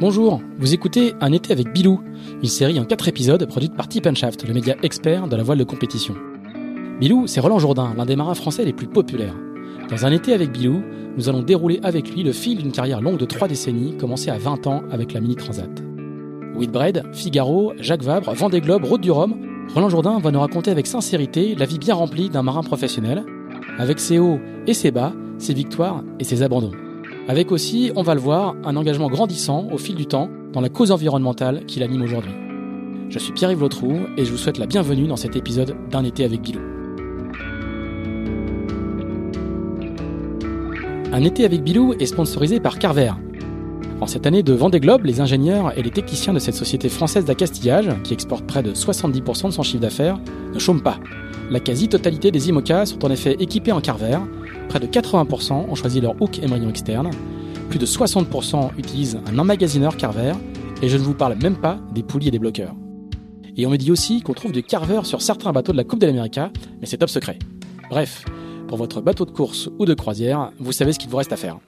Bonjour, vous écoutez Un été avec Bilou, une série en 4 épisodes produite par Tip Shaft, le média expert de la voile de compétition. Bilou, c'est Roland Jourdain, l'un des marins français les plus populaires. Dans Un été avec Bilou, nous allons dérouler avec lui le fil d'une carrière longue de 3 décennies, commencée à 20 ans avec la Mini Transat. Whitbread, Figaro, Jacques Vabre, Vendée Globe, Route du Rhum, Roland Jourdain va nous raconter avec sincérité la vie bien remplie d'un marin professionnel, avec ses hauts et ses bas, ses victoires et ses abandons. Avec aussi, on va le voir, un engagement grandissant au fil du temps dans la cause environnementale qui l'anime aujourd'hui. Je suis Pierre-Yves Lotrou et je vous souhaite la bienvenue dans cet épisode d'un été avec Bilou. Un été avec Bilou est sponsorisé par Carver. En cette année de Vendée Globe, les ingénieurs et les techniciens de cette société française d'accastillage, qui exporte près de 70% de son chiffre d'affaires, ne chôment pas. La quasi-totalité des IMOCA sont en effet équipés en Carver, Près de 80% ont choisi leur hook émerillon externe. Plus de 60% utilisent un emmagasineur Carver. Et je ne vous parle même pas des poulies et des bloqueurs. Et on me dit aussi qu'on trouve du Carver sur certains bateaux de la Coupe de l'Amérique, mais c'est top secret. Bref, pour votre bateau de course ou de croisière, vous savez ce qu'il vous reste à faire.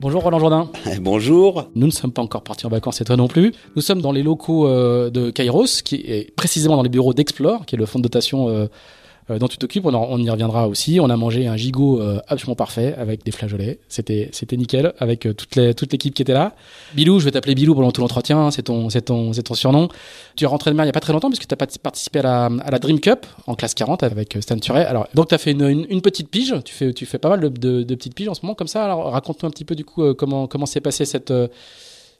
Bonjour Roland Jourdain. Bonjour. Nous ne sommes pas encore partis en vacances et toi non plus. Nous sommes dans les locaux euh, de Kairos, qui est précisément dans les bureaux d'Explore, qui est le fonds de dotation euh, euh, dont tu t'occupes. On, on, y reviendra aussi. On a mangé un gigot euh, absolument parfait avec des flageolets. C'était c'était nickel avec euh, toute l'équipe qui était là. Bilou, je vais t'appeler Bilou pendant tout l'entretien. C'est ton c'est ton c'est ton surnom. Tu es rentré de mer il y a pas très longtemps puisque tu as participé à la à la Dream Cup en classe 40 avec Stan Turet. Alors donc tu as fait une, une, petite pige. Tu fais tu fais pas mal de, de, de petites piges en ce moment comme ça. Alors raconte-nous un petit peu du coup comment comment s'est passé cette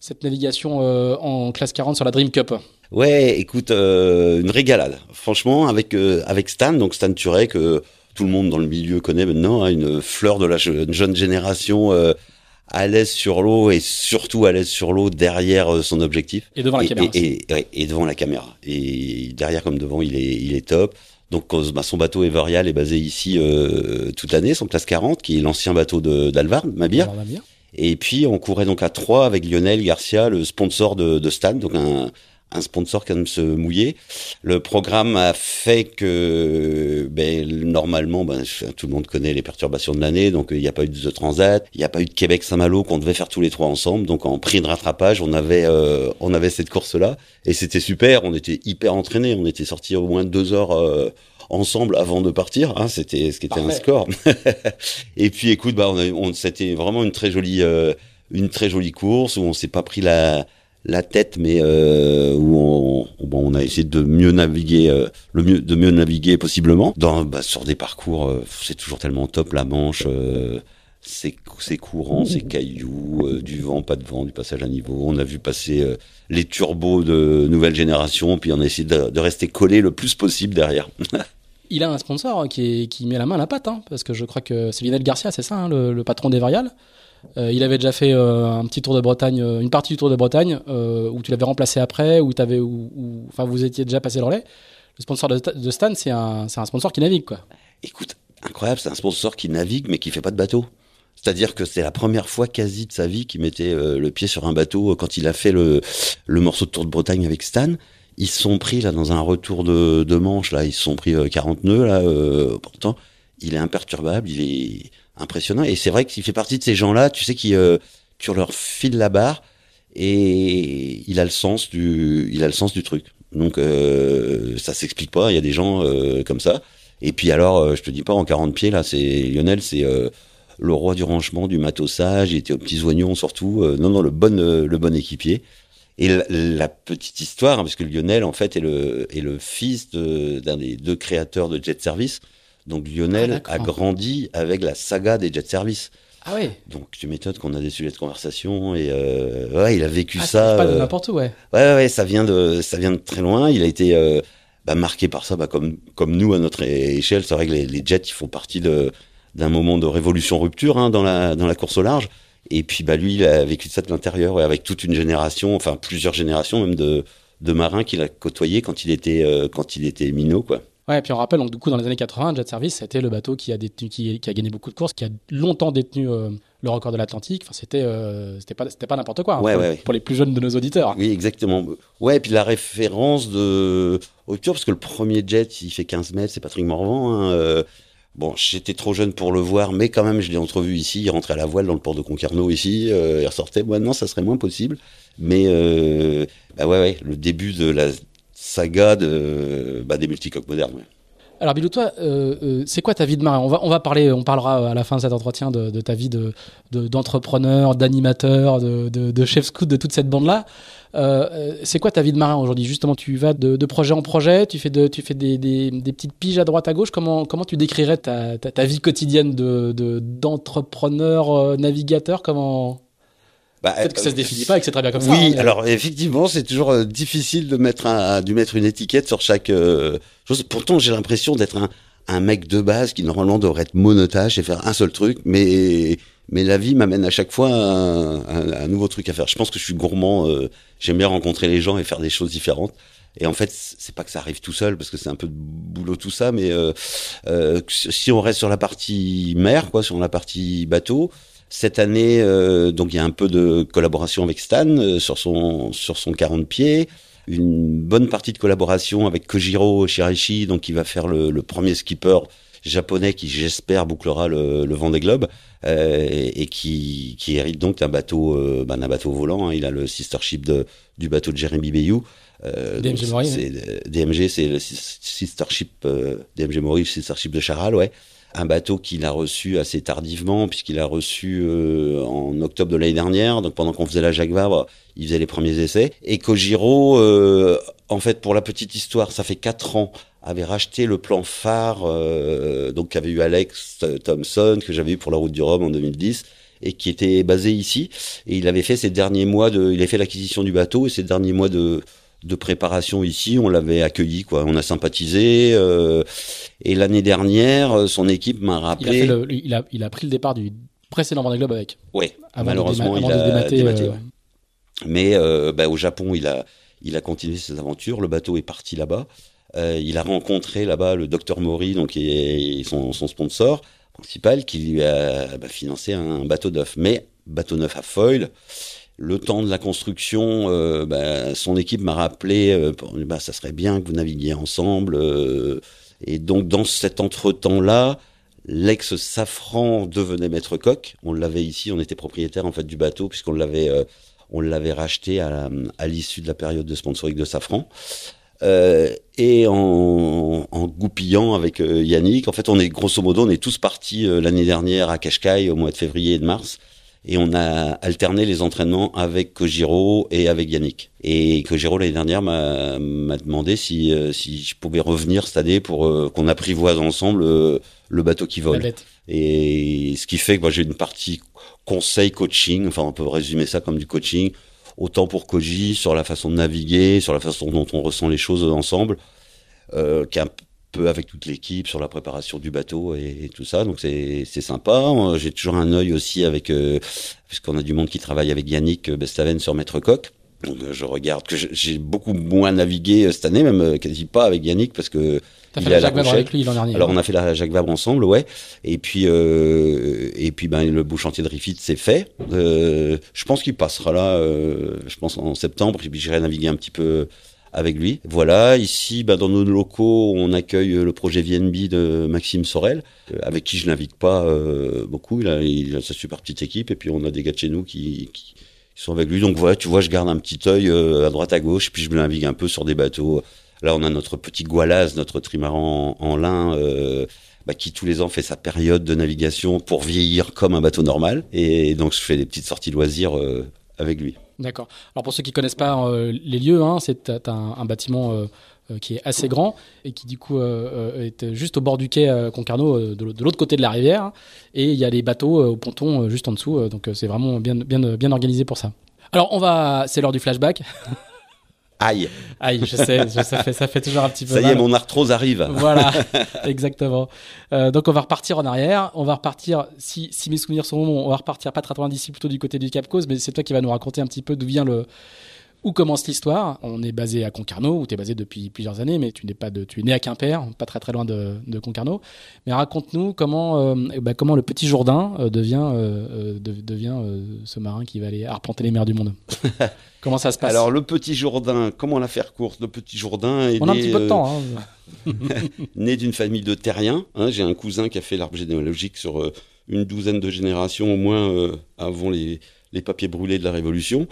cette navigation en classe 40 sur la Dream Cup. Ouais, écoute, euh, une régalade. Franchement, avec euh, avec Stan, donc Stan Turet, que tout le monde dans le milieu connaît maintenant, hein, une fleur de la jeune génération. Euh, à l'aise sur l'eau et surtout à l'aise sur l'eau derrière son objectif. Et devant la caméra. Et, et, devant la caméra. Et derrière comme devant, il est, il est top. Donc bah, son bateau Everial est basé ici toute l'année, son classe 40, qui est l'ancien bateau d'Alvar, Mabir. Et puis on courait donc à trois avec Lionel Garcia, le sponsor de, de Stan, donc un, un sponsor qui aime se mouiller. Le programme a fait que ben, normalement, ben, tout le monde connaît les perturbations de l'année, donc il n'y a pas eu de Transat, il n'y a pas eu de Québec-Saint-Malo qu'on devait faire tous les trois ensemble. Donc en prix de rattrapage, on avait euh, on avait cette course-là et c'était super. On était hyper entraînés. On était sortis au moins deux heures. Euh, ensemble avant de partir, hein, c'était ce qui était un score. et puis écoute, bah, on, on c'était vraiment une très jolie, euh, une très jolie course où on s'est pas pris la, la tête, mais euh, où on, a essayé de mieux naviguer, euh, le mieux, de mieux naviguer possiblement. Dans, bah, sur des parcours, euh, c'est toujours tellement top la Manche. c'est courant, c'est cailloux, du vent, pas de vent, du passage à niveau. On a vu passer les turbos de nouvelle génération, puis on a essayé de, rester collé le plus possible derrière. Il a un sponsor qui, qui met la main à la pâte, hein, parce que je crois que c'est Lionel Garcia, c'est ça, hein, le, le, patron des Variales. Euh, il avait déjà fait euh, un petit tour de Bretagne, euh, une partie du tour de Bretagne, où tu l'avais remplacé après, où, avais, enfin, vous étiez déjà passé le relais. Le sponsor de, Stan, c'est un, un, sponsor qui navigue, quoi. Écoute, incroyable, c'est un sponsor qui navigue, mais qui fait pas de bateau. C'est-à-dire que c'est la première fois quasi de sa vie qu'il mettait le pied sur un bateau quand il a fait le, le morceau de Tour de Bretagne avec Stan. Ils se sont pris là dans un retour de, de manche là, ils se sont pris 40 nœuds là. pourtant, il est imperturbable, il est impressionnant. Et c'est vrai qu'il fait partie de ces gens-là, tu sais, qui euh, tu leur file la barre et il a le sens du, il a le sens du truc. Donc euh, ça s'explique pas. Il y a des gens euh, comme ça. Et puis alors, euh, je te dis pas en 40 pieds là, c'est Lionel, c'est le roi du rangement, du matosage. Il était aux petits oignons surtout. non, non, le bon, le bon équipier. Et la, petite histoire, hein, parce que Lionel en fait est le est le fils d'un des deux créateurs de Jet Service. Donc Lionel ah, a grandi avec la saga des jet service. Ah oui. Donc tu m'étonnes qu'on a des sujets de conversation et euh, ouais, il a vécu ah, ça. pas de euh, n'importe où, ouais. Ouais, ouais, ça vient de, ça vient de très loin. Il a été euh, bah, marqué par ça, bah, comme comme nous à notre échelle. C'est vrai que les, jets, ils font partie de d'un moment de révolution rupture hein, dans la dans la course au large. Et puis bah lui, il a vécu ça de l'intérieur, ouais, avec toute une génération, enfin plusieurs générations même de de marins qu'il a côtoyé quand il était quand il était minot, quoi. Ouais, et puis on rappelle, donc, du coup, dans les années 80, Jet Service, c'était le bateau qui a, détenu, qui, qui, a gagné beaucoup de courses, qui a longtemps détenu euh, le record de l'Atlantique. Enfin, c'était euh, c'était pas, c'était pas n'importe quoi hein, ouais, pour, ouais, pour, les plus jeunes de nos auditeurs. Oui, exactement. Ouais, et puis la référence de rupture, parce que le premier jet, il fait 15 mètres, c'est Patrick Morvan. Hein, euh, Bon, j'étais trop jeune pour le voir, mais quand même, je l'ai entrevu ici. Il rentrait à la voile dans le port de Concarneau ici. il ressortait. Maintenant, ça serait moins possible. Mais bah ouais, ouais, le début de la saga de, bah, des multicoques modernes. Alors Bilou, toi, euh, euh, c'est quoi ta vie de marin? On va on va parler, on parlera à la fin de cet entretien de, ta vie de d'entrepreneur, d'animateur, de, chef scout, de toute cette bande là. Euh, c'est quoi ta vie de marin aujourd'hui? Justement, tu vas de, projet en projet, tu fais de tu fais des, petites piges à droite à gauche. Comment comment tu décrirais ta, ta, vie quotidienne de d'entrepreneur navigateur? Comment bah, Peut-être que ça se définit pas et que c'est très bien comme ça. Oui, hein, alors effectivement, c'est toujours euh, difficile de mettre un, de mettre une étiquette sur chaque euh, chose. Pourtant, j'ai l'impression d'être un, un mec de base qui normalement devrait être monotage et faire un seul truc, mais mais la vie m'amène à chaque fois un, un, nouveau truc à faire. Je pense que je suis gourmand, euh, j'aime bien rencontrer les gens et faire des choses différentes. Et en fait, c'est pas que ça arrive tout seul parce que c'est un peu de boulot tout ça, mais euh, euh, si on reste sur la partie mer, quoi, sur la partie bateau, cette année, euh, donc il y a un peu de collaboration avec Stan euh, sur son sur son 40 pieds, une bonne partie de collaboration avec Kojiro Shiraishi, donc qui va faire le, le premier skipper japonais qui j'espère bouclera le, le Vendée Globe euh, et qui, qui hérite donc d'un bateau euh, ben, d'un bateau volant. Hein. Il a le sister ship de, du bateau de Jeremy Bayou. Euh, DMG Mori. DMG, c'est le sister ship DMG Mori, sister ship de Charal, ouais un bateau qu'il a reçu assez tardivement, puisqu'il a reçu euh, en octobre de l'année dernière. Donc pendant qu'on faisait la Jacques Vabre, il faisait les premiers essais. Et Kojiro, euh, en fait, pour la petite histoire, ça fait quatre ans, avait racheté le plan phare, euh, donc qu'avait eu Alex Thompson, que j'avais eu pour la route du Rhum en 2010 et qui était basé ici. Et il avait fait ses derniers mois de, il a fait l'acquisition du bateau et ses derniers mois de, de préparation ici, on l'avait accueilli, quoi. On a sympathisé. Euh, et l'année dernière, son équipe m'a rappelé. Il a, il, a, il a, pris le départ du précédent Vendée Globe avec. Oui, malheureusement, il a dématé. Euh, Mais euh, bah, au Japon, il a, il a continué ses aventures. Le bateau est parti là-bas. Euh, il a rencontré là-bas le docteur Mori, donc son, sponsor principal, qui lui a bah, financé un bateau neuf. Mais bateau neuf à foil le temps de la construction, euh, bah, son équipe m'a rappelé, euh, bah, ça serait bien que vous naviguiez ensemble. Euh, et donc dans cet entre-temps-là, l'ex Safran devenait maître coq. On l'avait ici, on était propriétaire en fait du bateau puisqu'on l'avait, on l'avait racheté à, l'issue de la période de sponsoring de Safran. et en, en, goupillant avec Yannick, en fait, on est grosso modo, on est tous partis l'année dernière à Cascais au mois de février et de mars et on a alterné les entraînements avec Kojiro et avec Yannick. Et Kojiro l'année dernière m'a demandé si euh, si je pouvais revenir cette année pour euh, qu'on apprivoise ensemble euh, le bateau qui vole. Et ce qui fait que moi j'ai une partie conseil coaching, enfin on peut résumer ça comme du coaching, autant pour Koji sur la façon de naviguer, sur la façon dont on ressent les choses ensemble, euh, qu'un peu avec toute l'équipe sur la préparation du bateau et, tout ça. Donc c'est sympa. J'ai toujours un œil aussi avec, euh, puisqu'on a du monde qui travaille avec Yannick Bestaven sur Maître Coq. Donc je regarde que j'ai beaucoup moins navigué euh, cette année, même euh, quasi pas avec Yannick parce que T'as fait la Jacques Vabre avec lui l'an dernier. Alors on a fait la Jacques Vabre ensemble, ouais. Et puis euh, et puis ben le beau chantier de Refit c'est fait. Euh, je pense qu'il passera là, euh, je pense en septembre. Et puis j'irai naviguer un petit peu avec lui. Voilà, ici, bah, dans nos locaux, on accueille le projet VNB de Maxime Sorel, euh, avec qui je navigue pas euh, beaucoup. Il a, il sa super petite équipe, et puis on a des gars de chez nous qui, sont avec lui. Donc voilà, tu vois, je garde un petit œil euh, à droite à gauche, puis je me navigue un peu sur des bateaux. Là, on a notre petit Goualaz, notre trimaran en, lin. Bah, qui tous les ans fait sa période de navigation pour vieillir comme un bateau normal. Et donc je fais des petites sorties loisirs avec lui. D'accord. Alors pour ceux qui connaissent pas euh, les lieux, hein, c'est un, bâtiment euh, euh, qui est assez grand et qui du coup est juste au bord du quai Concarneau, de l'autre côté de la rivière. Et il y a les bateaux au ponton juste en dessous. donc c'est vraiment bien, bien, bien organisé pour ça. Alors on va, c'est l'heure du flashback. Aïe. Aïe, je sais, ça, fait, ça fait toujours un petit peu Ça y est, mon arthrose arrive. Voilà, exactement. Euh, donc on va repartir en arrière. On va repartir, si, si mes souvenirs sont bons, on va repartir pas très loin d'ici, plutôt du côté du Cap Cause, mais c'est toi qui vas nous raconter un petit peu d'où vient le Où commence l'histoire? On est basé à Concarneau, où tu es basé depuis plusieurs années, mais tu n'es pas de, tu es né à Quimper, pas très très loin de, de Concarneau. Mais raconte-nous comment, euh, bah, comment le petit Jourdain euh, devient, euh, devient ce marin qui va aller arpenter les mers du monde. comment ça se passe? Alors le petit Jourdain, comment la faire courte? Le petit Jourdain est On a un petit peu de temps. Hein. né d'une famille de terriens. Hein. J'ai un cousin qui a fait l'arbre généalogique sur une douzaine de générations au moins avant les les papiers brûlés de la Révolution.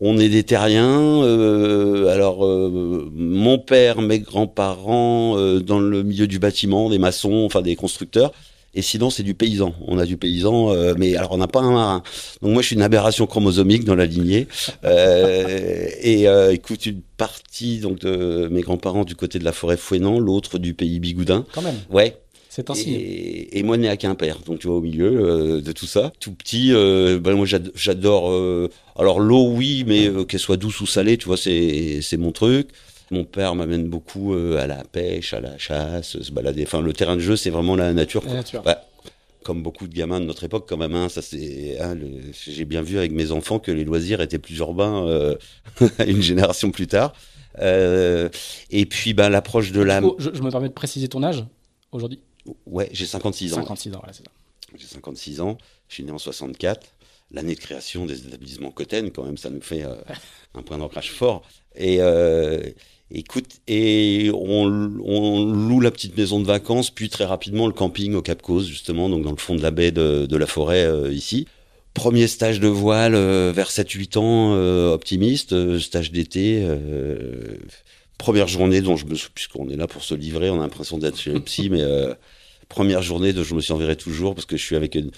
On est des terriens. Euh, alors, euh, mon père, mes grands-parents, euh, dans le milieu du bâtiment, des maçons, enfin des constructeurs. Et sinon, c'est du paysan. On a du paysan, mais alors on n'a pas un marin. Donc moi, je suis une aberration chromosomique dans la lignée. et écoute, une partie donc de mes grands-parents du côté de la forêt Fouenan, l'autre du pays Bigoudin. Quand même. Ouais. C'est ainsi. Et, moi, né à Quimper, donc tu vois, au milieu euh, de tout ça. Tout petit, euh, ben, moi, j'adore. Euh, alors, l'eau, oui, mais qu'elle soit douce ou salée, tu vois, c'est mon truc. Mon père m'amène beaucoup à la pêche, à la chasse, se balader. Enfin, le terrain de jeu, c'est vraiment la nature. La nature. comme beaucoup de gamins de notre époque, quand même. Hein, ça, c'est. Hein, J'ai bien vu avec mes enfants que les loisirs étaient plus urbains une génération plus tard. et puis, ben, l'approche de la. je me permets de préciser ton âge aujourd'hui? Ouais, j'ai 56 ans. 56 ans, voilà, c'est ça. J'ai 56 ans, je suis né en 64. L'année de création des établissements Coten, quand même, ça nous fait euh, un point d'ancrage fort. Et euh, écoute, et on, loue la petite maison de vacances, puis très rapidement le camping au Cap Cause, justement, donc dans le fond de la baie de, la forêt euh, ici. Premier stage de voile vers 7-8 ans, optimiste, stage d'été première journée dont je me puisqu'on est là pour se livrer, on a l'impression d'être chez le psy, mais euh, première journée dont je me souviendrai toujours parce que je suis avec une,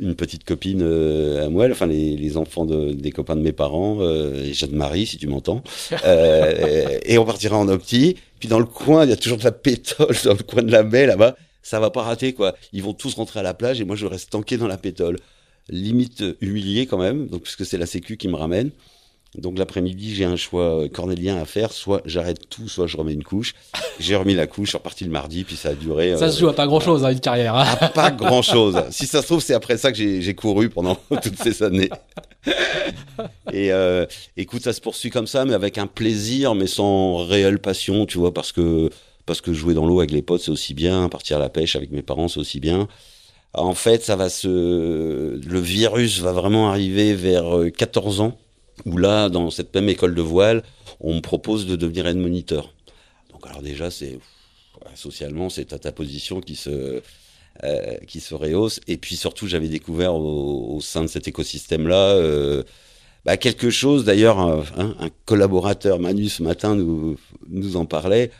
une, petite copine euh, à moi, enfin les, enfants de, des copains de mes parents, euh, et Jeanne-Marie si tu m'entends, et on partira en opti. Puis dans le coin, il y a toujours de la pétole dans le coin de la baie là-bas. Ça va pas rater quoi. Ils vont tous rentrer à la plage et moi je reste tanké dans la pétole. Limite humilié quand même, donc puisque c'est la Sécu qui me ramène. Donc l'après-midi, j'ai un choix euh, cornélien à faire. Soit j'arrête tout, soit je remets une couche. J'ai remis la couche, je suis reparti le mardi, puis ça a duré. Ça se joue à pas grand-chose, hein, une carrière. Hein. pas grand-chose. si ça se trouve, c'est après ça que j'ai couru pendant toutes ces années. Et euh, écoute, ça se poursuit comme ça, mais avec un plaisir, mais sans réelle passion, tu vois, parce que parce que jouer dans l'eau avec les potes, c'est aussi bien. Partir à la pêche avec mes parents, c'est aussi bien. En fait, ça va se, le virus va vraiment arriver vers 14 euh, ans où là, dans cette même école de voile, on me propose de devenir aide moniteur. Donc alors déjà, c'est socialement, c'est à ta position qui se euh, qui se rehausse. Et puis surtout, j'avais découvert au, sein de cet écosystème-là euh, bah, quelque chose. D'ailleurs, un, collaborateur, Manu, ce matin, nous, nous en parlait.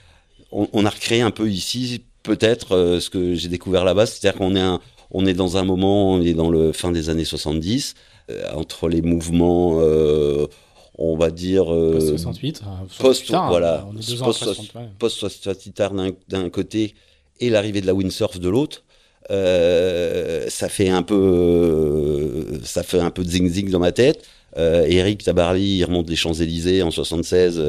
On, a recréé un peu ici, peut-être, euh, ce que j'ai découvert là-bas. C'est-à-dire qu'on est, est dans un moment, on est dans le fin des années 70. Euh, entre les mouvements, euh, on va dire. Euh, post 68, post, voilà, post, post d'un côté et l'arrivée de la windsurf de l'autre. ça fait un peu, ça fait un peu de zing zing dans ma tête. Eric Tabarly, il remonte les Champs Élysées en 76.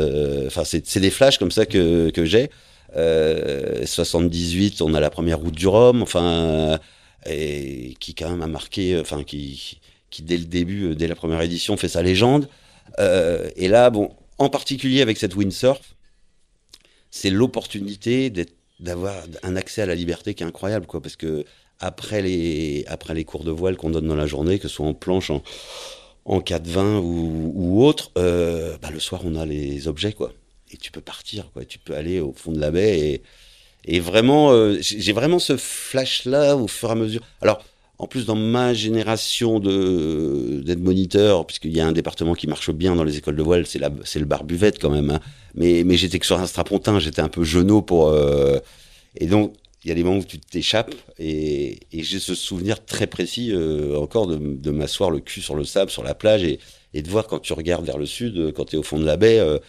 Enfin, c'est des flashs comme ça que, que j'ai. 78, on a la première route du Rhum. Enfin, et qui quand même a marqué, enfin qui qui dès le début, euh, dès la première édition, fait sa légende. Euh, et là, bon, en particulier avec cette windsurf, c'est l'opportunité d'avoir un accès à la liberté qui est incroyable, quoi, parce que après les, après les cours de voile qu'on donne dans la journée, que ce soit en planche, en, en 4-20 ou, autre, euh, bah, le soir on a les objets, quoi. Et tu peux partir, quoi. Tu peux aller au fond de la baie et vraiment, j'ai vraiment ce flash-là au fur et à mesure. Alors, en plus, dans ma génération de d'être moniteur, puisqu'il y a un département qui marche bien dans les écoles de voile, c'est le bar buvette quand même. Hein. Mais j'étais que sur un strapontin, j'étais un peu genou pour. Euh, et donc il y a des moments où tu t'échappes et, j'ai ce souvenir très précis euh, encore de, m'asseoir le cul sur le sable, sur la plage et, et de voir quand tu regardes vers le sud, quand tu es au fond de la baie. Euh,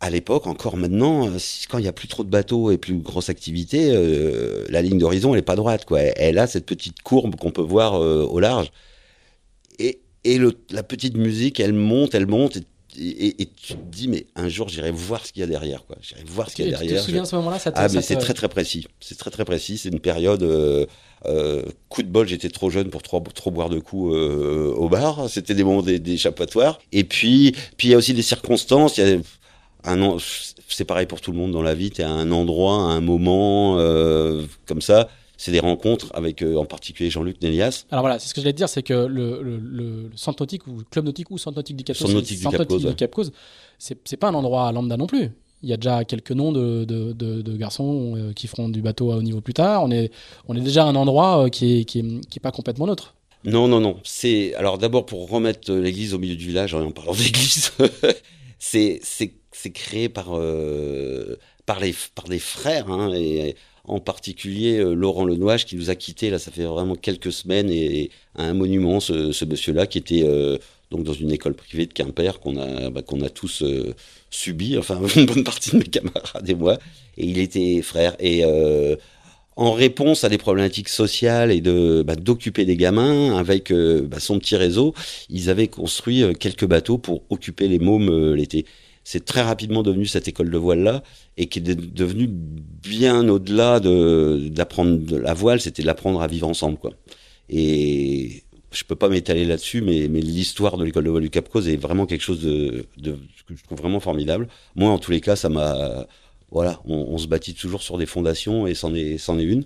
à l'époque, encore maintenant, euh, quand il y a plus trop de bateaux et plus grosse activité, euh, la ligne d'horizon, elle est pas droite, quoi. Elle a cette petite courbe qu'on peut voir euh, au large. Et, et le, la petite musique, elle monte, elle monte. et, tu te dis, mais un jour, j'irai voir ce qu'il y a derrière. Quoi. J'irai voir ce qu'il y a derrière. Tu te souviens à ce moment-là Ah, mais c'est très très précis. C'est très très précis. C'est une période. Euh, coup de bol, j'étais trop jeune pour trop, trop boire de coups au bar. C'était des moments d'échappatoire. Et puis, puis il y a aussi des circonstances. Il y a un c'est pareil pour tout le monde dans la vie. Tu à un endroit, à un moment comme ça c'est des rencontres avec en particulier Jean-Luc Nélias. Alors voilà, c'est ce que je voulais te dire, c'est que le, le, le, centre nautique ou club nautique ou centre nautique du Cap Centre nautique du Cap Cause, c'est pas un endroit lambda non plus. Il y a déjà quelques noms de, de, de, garçons euh, qui feront du bateau à haut niveau plus tard. On est, on est déjà un endroit euh, qui est, qui est, qui est pas complètement neutre. Non, non, non. C'est alors d'abord pour remettre l'église au milieu du village en parlant d'église, c'est c'est créé par euh, par les par des frères hein, et en particulier Laurent Lenouage qui nous a quittés là ça fait vraiment quelques semaines et, à un monument ce, ce monsieur là qui était donc dans une école privée de Quimper qu'on a, bah, qu'on a tous euh, subi, enfin une bonne partie de mes camarades et moi. Et il était frère. Et euh, en réponse à des problématiques sociales et de bah, d'occuper des gamins avec euh, bah, son petit réseau, ils avaient construit quelques bateaux pour occuper les mômes l'été. C'est très rapidement devenu cette école de voile là et qui est devenue bien au-delà de d'apprendre la voile, c'était de l'apprendre à vivre ensemble quoi. Et je peux pas m'étaler là-dessus, mais, l'histoire de l'école de voile du Cap Cause est vraiment quelque chose de, que je trouve vraiment formidable. Moi, en tous les cas, ça m'a, voilà, on, se bâtit toujours sur des fondations et c'en est, c'en est une.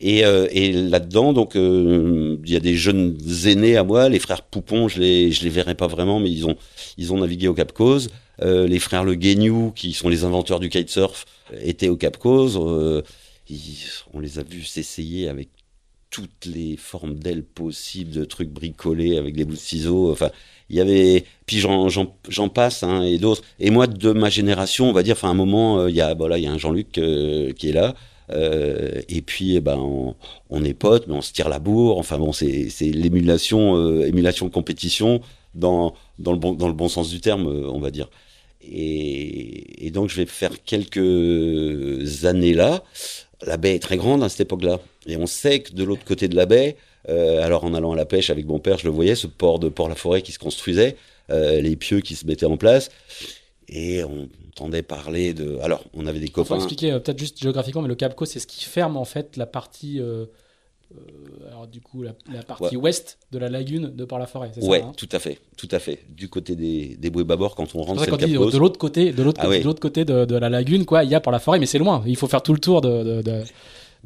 Et, euh, et là-dedans, donc, euh, il y a des jeunes aînés à moi, les frères Poupon, je les, je les verrai pas vraiment, mais ils ont, ils ont navigué au Cap Cause. Euh, les frères Le Guignou, qui sont les inventeurs du kitesurf, étaient au Cap Cause. Euh, on les a vus s'essayer avec toutes les formes d'ailes possibles, de trucs bricolés avec des bouts de ciseaux. Enfin, il y avait, puis j'en passe hein, et d'autres. Et moi, de ma génération, on va dire, enfin, à un moment, euh, il y a, y a un Jean-Luc qui est là. Et puis, eh ben, on, est potes, mais on se tire la bourre. Enfin bon, c'est l'émulation, émulation compétition dans dans le bon dans le bon sens du terme, on va dire. Et, et donc, je vais faire quelques années là la baie est très grande à cette époque-là. Et on sait que de l'autre côté de la baie, euh, alors en allant à la pêche avec mon père, je le voyais, ce port de Port-la-Forêt qui se construisait, euh, les pieux qui se mettaient en place. Et on entendait parler de. Alors, on avait des copains. Faut expliquer euh, peut-être juste géographiquement, mais le Capco, c'est ce qui ferme en fait la partie euh, alors du coup la, partie ouest de la lagune de par la forêt c'est ouais, ça hein tout à fait tout à fait du côté des, des bouées bâbord quand on rentre c'est de l'autre côté de l'autre ah côté, de l'autre côté de, la lagune quoi il y a par la forêt mais c'est loin il faut faire tout le tour de,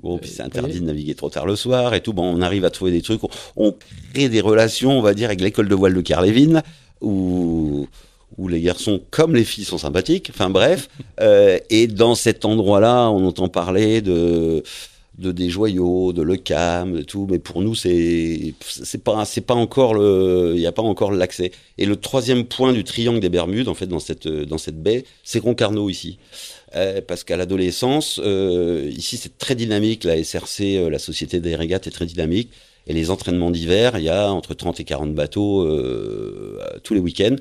Bon, puis c'est interdit de naviguer trop tard le soir et tout. Bon, on arrive à trouver des trucs. On, crée des relations, on va dire, avec l'école de voile de Carlévin, où, où les garçons comme les filles sont sympathiques. Enfin bref. Euh, et dans cet endroit-là, on entend parler de de des joyaux, de le cam, de tout. Mais pour nous, c'est c'est pas c'est pas encore le, il n'y a pas encore l'accès. Et le troisième point du triangle des Bermudes, en fait, dans cette dans cette baie, c'est Concarneau ici. Euh, parce qu'à l'adolescence, euh, ici c'est très dynamique, la SRC, euh, la Société des régates est très dynamique, et les entraînements d'hiver, il y a entre 30 et 40 bateaux tous les week-ends,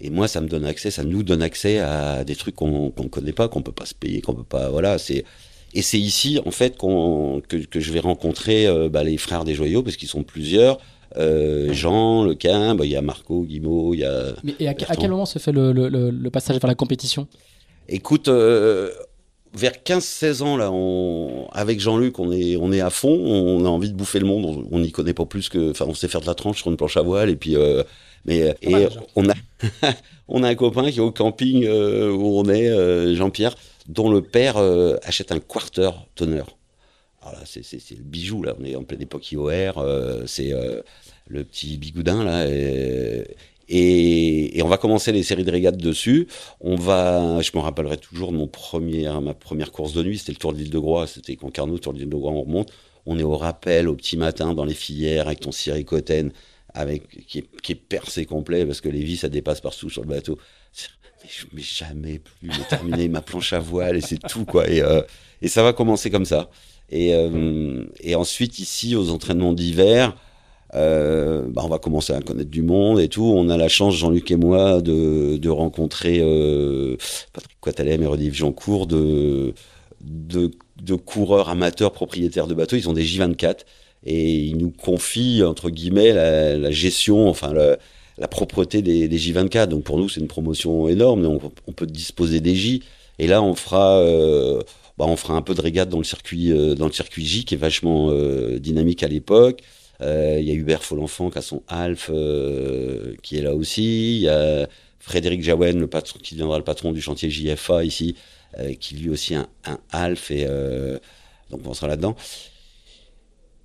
et moi ça me donne accès, ça nous donne accès à des trucs qu'on ne connaît pas, qu'on peut pas se payer, qu'on peut pas, voilà, c'est et c'est ici, en fait, que, que, je vais rencontrer euh, bah, les frères des Joyaux, parce qu'ils sont plusieurs. Euh, Jean, Lequin, bah, il y a Marco, Guimau, il y a. Mais et à, quel moment se fait le, le, le, passage vers la compétition? Écoute, euh, vers 15-16 ans, là, on, avec Jean-Luc, on est, on est à fond, on a envie de bouffer le monde, on n'y connaît pas plus que. Enfin, on sait faire de la tranche sur une planche à voile, et puis. Euh, mais et on a on a un copain qui est au camping où on est, Jean-Pierre dont le père euh, achète un quarter tonneur. Alors là, c'est le bijou, là. On est en pleine époque IOR. Euh, c'est euh, le petit bigoudin, là. Et, on va commencer les séries de régates dessus. On va, je me rappellerai toujours de mon premier, ma première course de nuit, c'était le Tour de l'île de Groix. C'était Concarneau, Tour de l'île de Groix, on remonte. On est au rappel au petit matin dans les filières avec ton siricotène, avec, qui, est, qui est percé complet parce que les vis, ça dépasse partout sur le bateau je vais jamais plus terminer ma planche à voile et c'est tout quoi. Et, euh, ça va commencer comme ça. Et, euh, ensuite ici aux entraînements d'hiver, euh, bah, on va commencer à connaître du monde et tout. On a la chance, Jean-Luc et moi, de, rencontrer Patrick Quatalem et Redive Jeancourt, de, de, de coureurs amateurs propriétaires de bateaux. Ils ont des J24 et ils nous confient entre guillemets la, la gestion, enfin le, la propreté des, J24. Donc pour nous, c'est une promotion énorme. On, peut disposer des J. Et là, on fera, euh, bah, on fera un peu de régate dans le circuit, euh, dans le circuit J, qui est vachement euh, dynamique à l'époque. Il y a Hubert Folenfant qui a son Alf, qui est là aussi. Il y a Frédéric Jaouen, le patron, qui deviendra le patron du chantier JFA ici, qui lui aussi a un, un Alf. Et donc on sera là-dedans.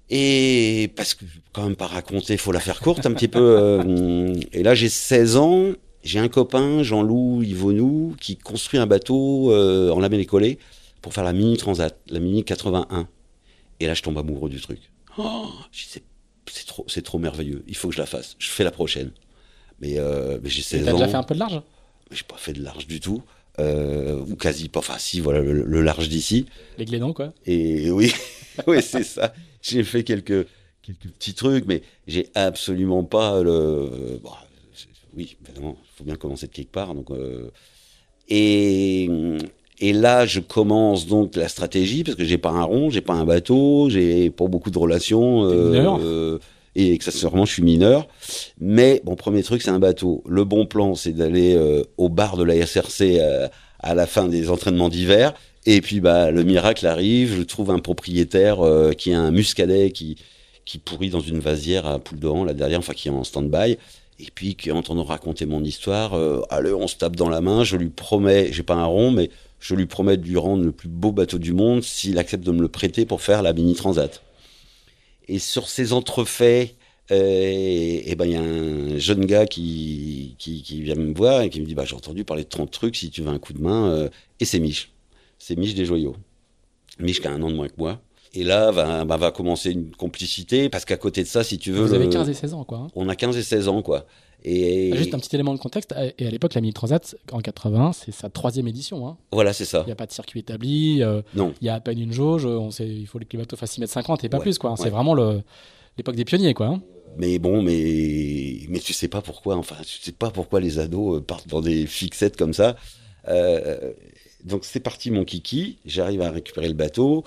Et parce que quand même pas raconter, faut la faire courte un petit peu. Euh, et là j'ai 16 ans, j'ai un copain, Jean-Loup Yvonou, qui construit un bateau euh, en lamellé collé pour faire la mini transat, la mini 81. Et là je tombe amoureux du truc. Oh, c'est trop, c'est trop merveilleux. Il faut que je la fasse. Je fais la prochaine. Mais, euh, mais j'ai 16 ans. T'as déjà fait un peu de large? J'ai pas fait de large du tout. Euh, ou quasi pas. Enfin, si, voilà, le, large d'ici. Les glénans, quoi. Et oui, oui, c'est ça j'ai fait quelques, quelques petits trucs, mais j'ai absolument pas le. Bon, oui, évidemment, il faut bien commencer de quelque part. Donc, euh, et, et là, je commence donc la stratégie parce que j'ai pas un rond, j'ai pas un bateau, j'ai pas beaucoup de relations. Euh, euh, et accessoirement, je suis mineur. Mais bon, premier truc, c'est un bateau. Le bon plan, c'est d'aller euh, au bar de la SRC à la fin des entraînements d'hiver et puis bah le miracle arrive, je trouve un propriétaire euh, qui a un muscadet qui qui pourrit dans une vasière à de la derrière, enfin qui est en stand-by. Et puis qui entendant raconter mon histoire, euh, allez on se tape dans la main, je lui promets, j'ai pas un rond, mais je lui promets de lui rendre le plus beau bateau du monde s'il accepte de me le prêter pour faire la mini transat. Et sur ces entrefaits, euh, et ben il y a un jeune gars qui, qui, qui vient me voir et qui me dit bah j'ai entendu parler de 30 trucs si tu veux un coup de main euh, et c'est Mich c'est Mich des Joyaux. Mich qui a un an de moins que moi. Et là, va, bah, va commencer une complicité, parce qu'à côté de ça, si tu veux... Vous avez 15 et 16 ans, quoi. Hein. On a 15 et 16 ans, quoi. Et... Ah, juste un petit élément de contexte, et à l'époque, la Mini Transat, en 80, c'est sa troisième édition. Hein. Voilà, c'est ça. Il n'y a pas de circuit établi, euh, non. il y a à peine une jauge, on sait, il faut que les bateaux fassent 6 mètres 50 et pas plus, quoi. C'est vraiment l'époque des pionniers, quoi. Hein. Mais bon, mais, mais tu sais pas pourquoi, enfin, tu sais pas pourquoi les ados euh, partent dans des fixettes comme ça. Euh, donc c'est parti mon kiki, j'arrive à récupérer le bateau.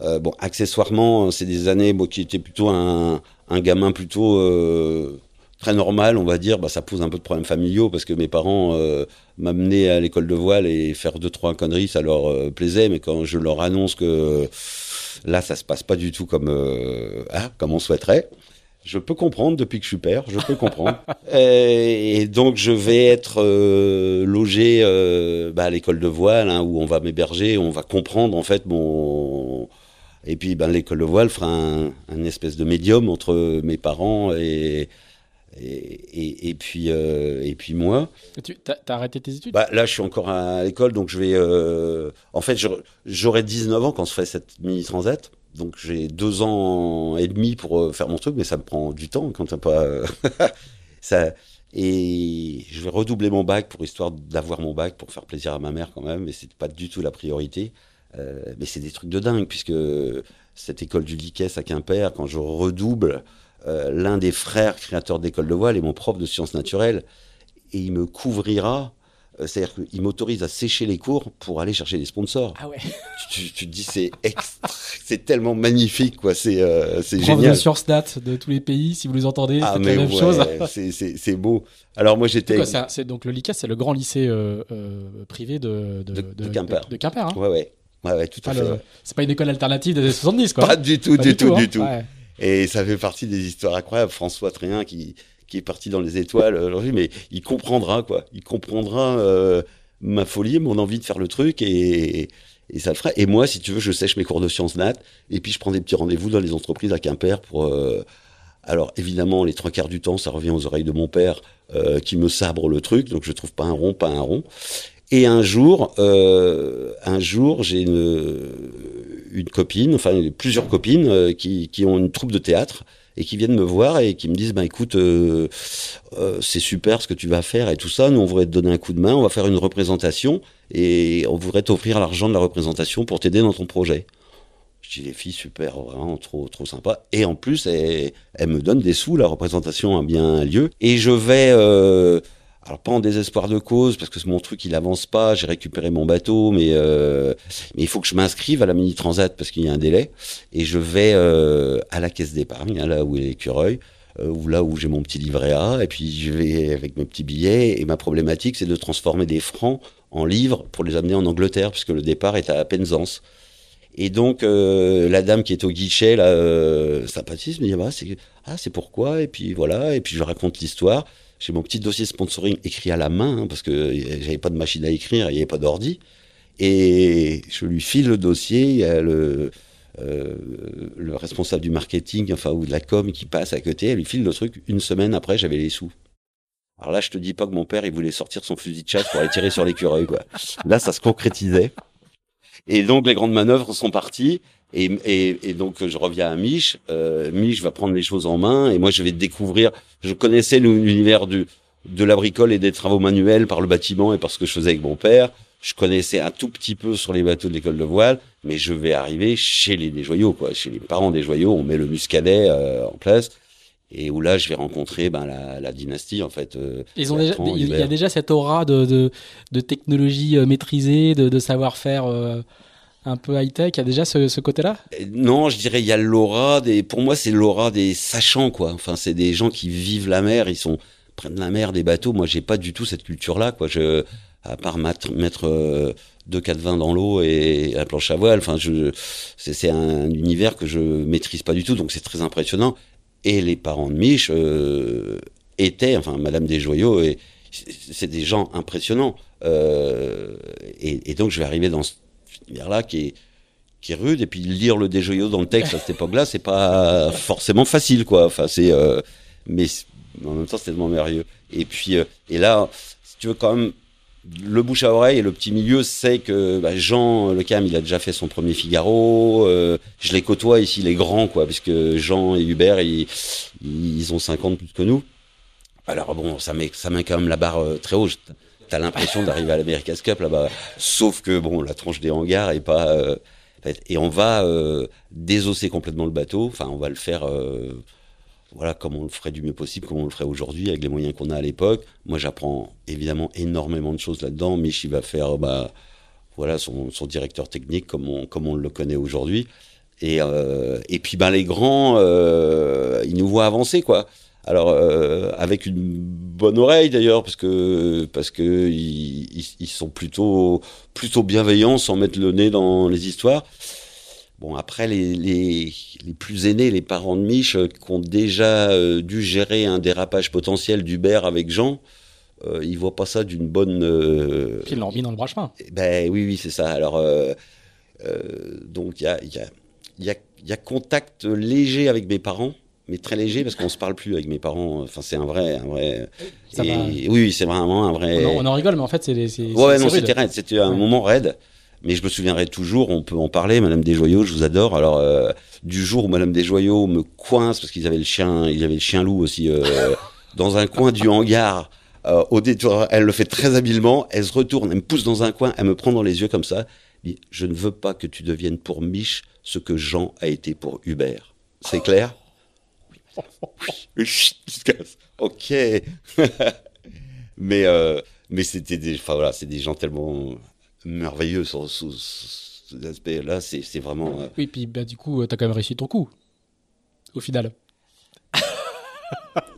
Euh, bon, accessoirement, c'est des années qui étaient plutôt un, un gamin plutôt euh, très normal, on va dire. Bah, ça pose un peu de problèmes familiaux parce que mes parents euh, m'amenaient à l'école de voile et faire deux trois conneries, ça leur euh, plaisait. Mais quand je leur annonce que là, ça se passe pas du tout comme hein, comme on souhaiterait, je peux comprendre depuis que je suis père, je peux comprendre. et, donc je vais être euh, logé euh, bah, à l'école de voile hein, où on va m'héberger, on va comprendre en fait mon et puis ben l'école de voile fera un, un, espèce de médium entre mes parents et et, et, puis euh, et puis moi. Tu as, arrêté tes études? Bah, Là, je suis encore à l'école, donc je vais. en fait, j'aurai 19 ans quand je ferai cette mini transat. Donc j'ai deux ans et demi pour euh, faire mon truc, mais ça me prend du temps quand t'as pas euh, ça. Et je vais redoubler mon bac pour histoire d'avoir mon bac pour faire plaisir à ma mère quand même, mais c'est pas du tout la priorité. Euh, mais c'est des trucs de dingue puisque cette école du Liquès à Quimper, quand je redouble, l'un des frères créateurs d'école de voile est mon prof de sciences naturelles et il me couvrira c'est-à-dire qu'il m'autorise à sécher les cours pour aller chercher des sponsors. Ah ouais. Tu, te dis c'est c'est tellement magnifique quoi. C'est euh, c'est génial. de sciences date de tous les pays, si vous les entendez, ah, c'est la même chose. c'est beau. Alors moi j'étais. C'est donc le LICA, c'est le grand lycée euh, privé de de, de, Quimper. De, Quimper. Hein. Ouais ouais. Ouais, ouais, tout à fait. C'est pas une école alternative des années 70 quoi. Pas du tout, du tout, du tout. Hein. Et ça fait partie des histoires incroyables. François Tréhin qui qui est parti dans les étoiles aujourd'hui, mais il comprendra quoi. Il comprendra euh, ma folie, mon envie de faire le truc et, ça le fera. Et moi, si tu veux, je sèche mes cours de sciences nat et puis je prends des petits rendez-vous dans les entreprises à Quimper pour. Euh, alors évidemment, les trois quarts du temps, ça revient aux oreilles de mon père euh, qui me sabre le truc, donc je trouve pas un rond, pas un rond. Et un jour, euh, un jour, j'ai une, copine, enfin plusieurs copines euh, qui ont une troupe de théâtre et qui viennent me voir et qui me disent bah écoute euh, euh, c'est super ce que tu vas faire et tout ça. Nous on voudrait te donner un coup de main on va faire une représentation et on voudrait t'offrir l'argent de la représentation pour t'aider dans ton projet. Je dis les filles super vraiment trop trop sympa. Et en plus elles, me donnent des sous. La représentation a bien lieu. Et je vais euh, alors pas en désespoir de cause parce que mon truc il avance pas, j'ai récupéré mon bateau, mais euh, il faut que je m'inscrive à la mini transat parce qu'il y a un délai et je vais euh, à la caisse d'épargne, hein, là où est l'écureuil. ou là où j'ai mon petit livret A, et puis je vais avec mes petits billets. Et ma problématique, c'est de transformer des francs en livres pour les amener en Angleterre, puisque le départ est à Penzance. Et donc la dame qui est au guichet, là, euh, sympathise, me dit ah, c'est ah c'est pourquoi? Et puis voilà, et puis je raconte l'histoire. J'ai mon petit dossier sponsoring écrit à la main, hein, parce que j'avais pas de machine à écrire, il n'y avait pas d'ordi. Et je lui file le dossier, le, euh, le responsable du marketing, enfin, ou de la com qui passe à côté, elle lui file le truc. Une semaine après, j'avais les sous. Alors là, je te dis pas que mon père, il voulait sortir son fusil de chasse pour aller tirer sur l'écureuil, quoi. Là, ça se concrétisait. Et donc, les grandes manœuvres sont parties. Et, et, et donc, je reviens à Mich. Euh, Mich va prendre les choses en main. Et moi, je vais découvrir. Je connaissais l'univers du, de la bricole et des travaux manuels par le bâtiment et par ce que je faisais avec mon père je connaissais un tout petit peu sur les bateaux de l'école de voile, mais je vais arriver chez les, des joyaux, quoi, chez les parents des joyaux. On met le muscadet euh, en place et où là je vais rencontrer ben, la, la dynastie en fait. Euh, Ils ont déjà, il y a déjà cette aura de, de, de technologie euh, maîtrisée, de, de savoir-faire un peu high-tech. Il y a déjà ce, côté-là? Non, je dirais il y a l'aura des. Pour moi, c'est l'aura des sachants quoi. Enfin, c'est des gens qui vivent la mer. Ils sont prennent la mer, des bateaux. Moi, j'ai pas du tout cette culture-là quoi. Je à part mettre, mettre euh, deux quatre vins dans l'eau et la planche à voile. Enfin, je, c'est un univers que je maîtrise pas du tout, donc c'est très impressionnant. Et les parents de Mich euh, étaient, enfin, Madame Desjoyaux, et c'est des gens impressionnants. Euh, et, et, donc, je vais arriver dans ce univers-là qui est qui est rude et puis lire le Desjoyaux dans le texte à cette époque-là, c'est pas forcément facile, quoi. Enfin, c'est mais en même temps, c'est tellement merveilleux. Et puis, et là, si tu veux quand même le bouche à oreille et le petit milieu sait que bah, Jean Le Cam, il a déjà fait son premier Figaro. Euh, je les côtoie ici, les grands, quoi, puisque Jean et Hubert, ils, ils ont 50 plus que nous. Alors bon, ça met, ça met quand même la barre euh, très haut. T'as l'impression d'arriver à l'America's Cup là-bas. Sauf que bon, la tranche des hangars est pas. Euh, et on va désosser complètement le bateau. Enfin, on va le faire voilà, comme on le ferait du mieux possible, comme on le ferait aujourd'hui avec les moyens qu'on a à l'époque. Moi, j'apprends évidemment énormément de choses là-dedans. Mich, il va faire, bah, voilà, son, directeur technique comme on, le connaît aujourd'hui. Et, euh, puis, ben, les grands, euh, ils nous voient avancer, quoi. Alors, euh, avec une bonne oreille d'ailleurs, parce que parce que ils, ils, sont plutôt plutôt bienveillants sans mettre le nez dans les histoires. Bon, après, les, les, les, plus aînés, les parents de Mich, euh, qui ont déjà euh, dû gérer un dérapage potentiel d'Uber avec Jean, euh, ils voient pas ça d'une bonne. Euh... Ils l'ont mis dans le branchement. Eh ben oui, oui, c'est ça. Alors, donc, il y a, y, a, y, a, y a contact léger avec mes parents mais très léger parce qu'on se parle plus avec mes parents. Enfin, c'est un vrai, un vrai. Et, oui, c'est vraiment un vrai. On en, on en, rigole, mais en fait, c'est. Ouais, non, c'était raide. C'était un moment raide mais je me souviendrai toujours, on peut en parler, Madame Desjoyaux, je vous adore. Alors, euh, du jour où Madame Desjoyaux me coince, parce qu'ils avaient le chien, il y avait le chien loup aussi, euh, dans un coin du hangar, euh, au détour, elle le fait très habilement, elle se retourne, elle me pousse dans un coin, elle me prend dans les yeux comme ça, dit, je ne veux pas que tu deviennes pour Mich ce que Jean a été pour Hubert. C'est clair? Oui. Ok. mais mais c'était des, enfin voilà, c'est des gens tellement merveilleux sur, sous, cet aspect-là. C'est vraiment. Euh, oui, puis bah, du coup, tu as quand même réussi ton coup, au final.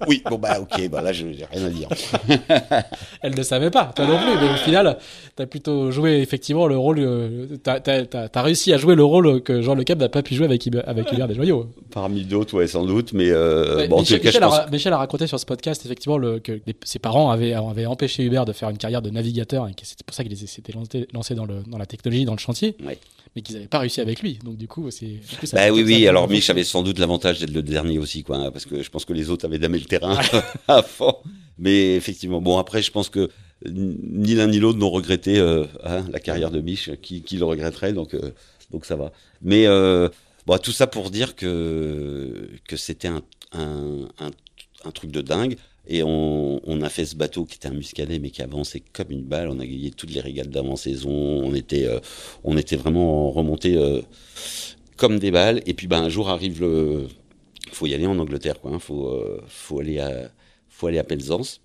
Oui, bon bah ok, bah là je n'ai rien à dire. Elle ne savait pas, toi non plus, mais au final, tu as plutôt joué effectivement le rôle, euh, tu as, réussi à jouer le rôle que Jean Le Cap n'a pas pu jouer avec, avec Hubert Desjoyaux. Parmi d'autres, ouais, sans doute, mais euh, bon, Michel, Michel, a, Michel, a, raconté sur ce podcast effectivement le, que ses parents avaient, avaient empêché Hubert de faire une carrière de navigateur et que c'était pour ça qu'il s'était lancé, lancé dans, le, dans la technologie, dans le chantier. Ouais mais qu'ils n'avaient pas réussi avec lui. Donc du coup, c'est. Bah oui, oui. Alors Mich avait sans doute l'avantage d'être le dernier aussi, quoi, hein, parce que je pense que les autres avaient damé le terrain à fond. Mais effectivement, bon après, je pense que ni l'un ni l'autre n'ont regretté euh, hein, la carrière de Mich, qui, qui le regretterait, donc euh, donc ça va. Mais euh, bon, tout ça pour dire que que c'était un, un, un, un truc de dingue. Et on, a fait ce bateau qui était un muscadet, mais qui avançait comme une balle. On a gagné toutes les régates d'avant-saison. On était, euh, on était vraiment remonté euh, comme des balles. Et puis, ben, un jour arrive le, faut y aller en Angleterre, quoi. Hein. Faut, euh, faut aller à, faut aller à Penzance.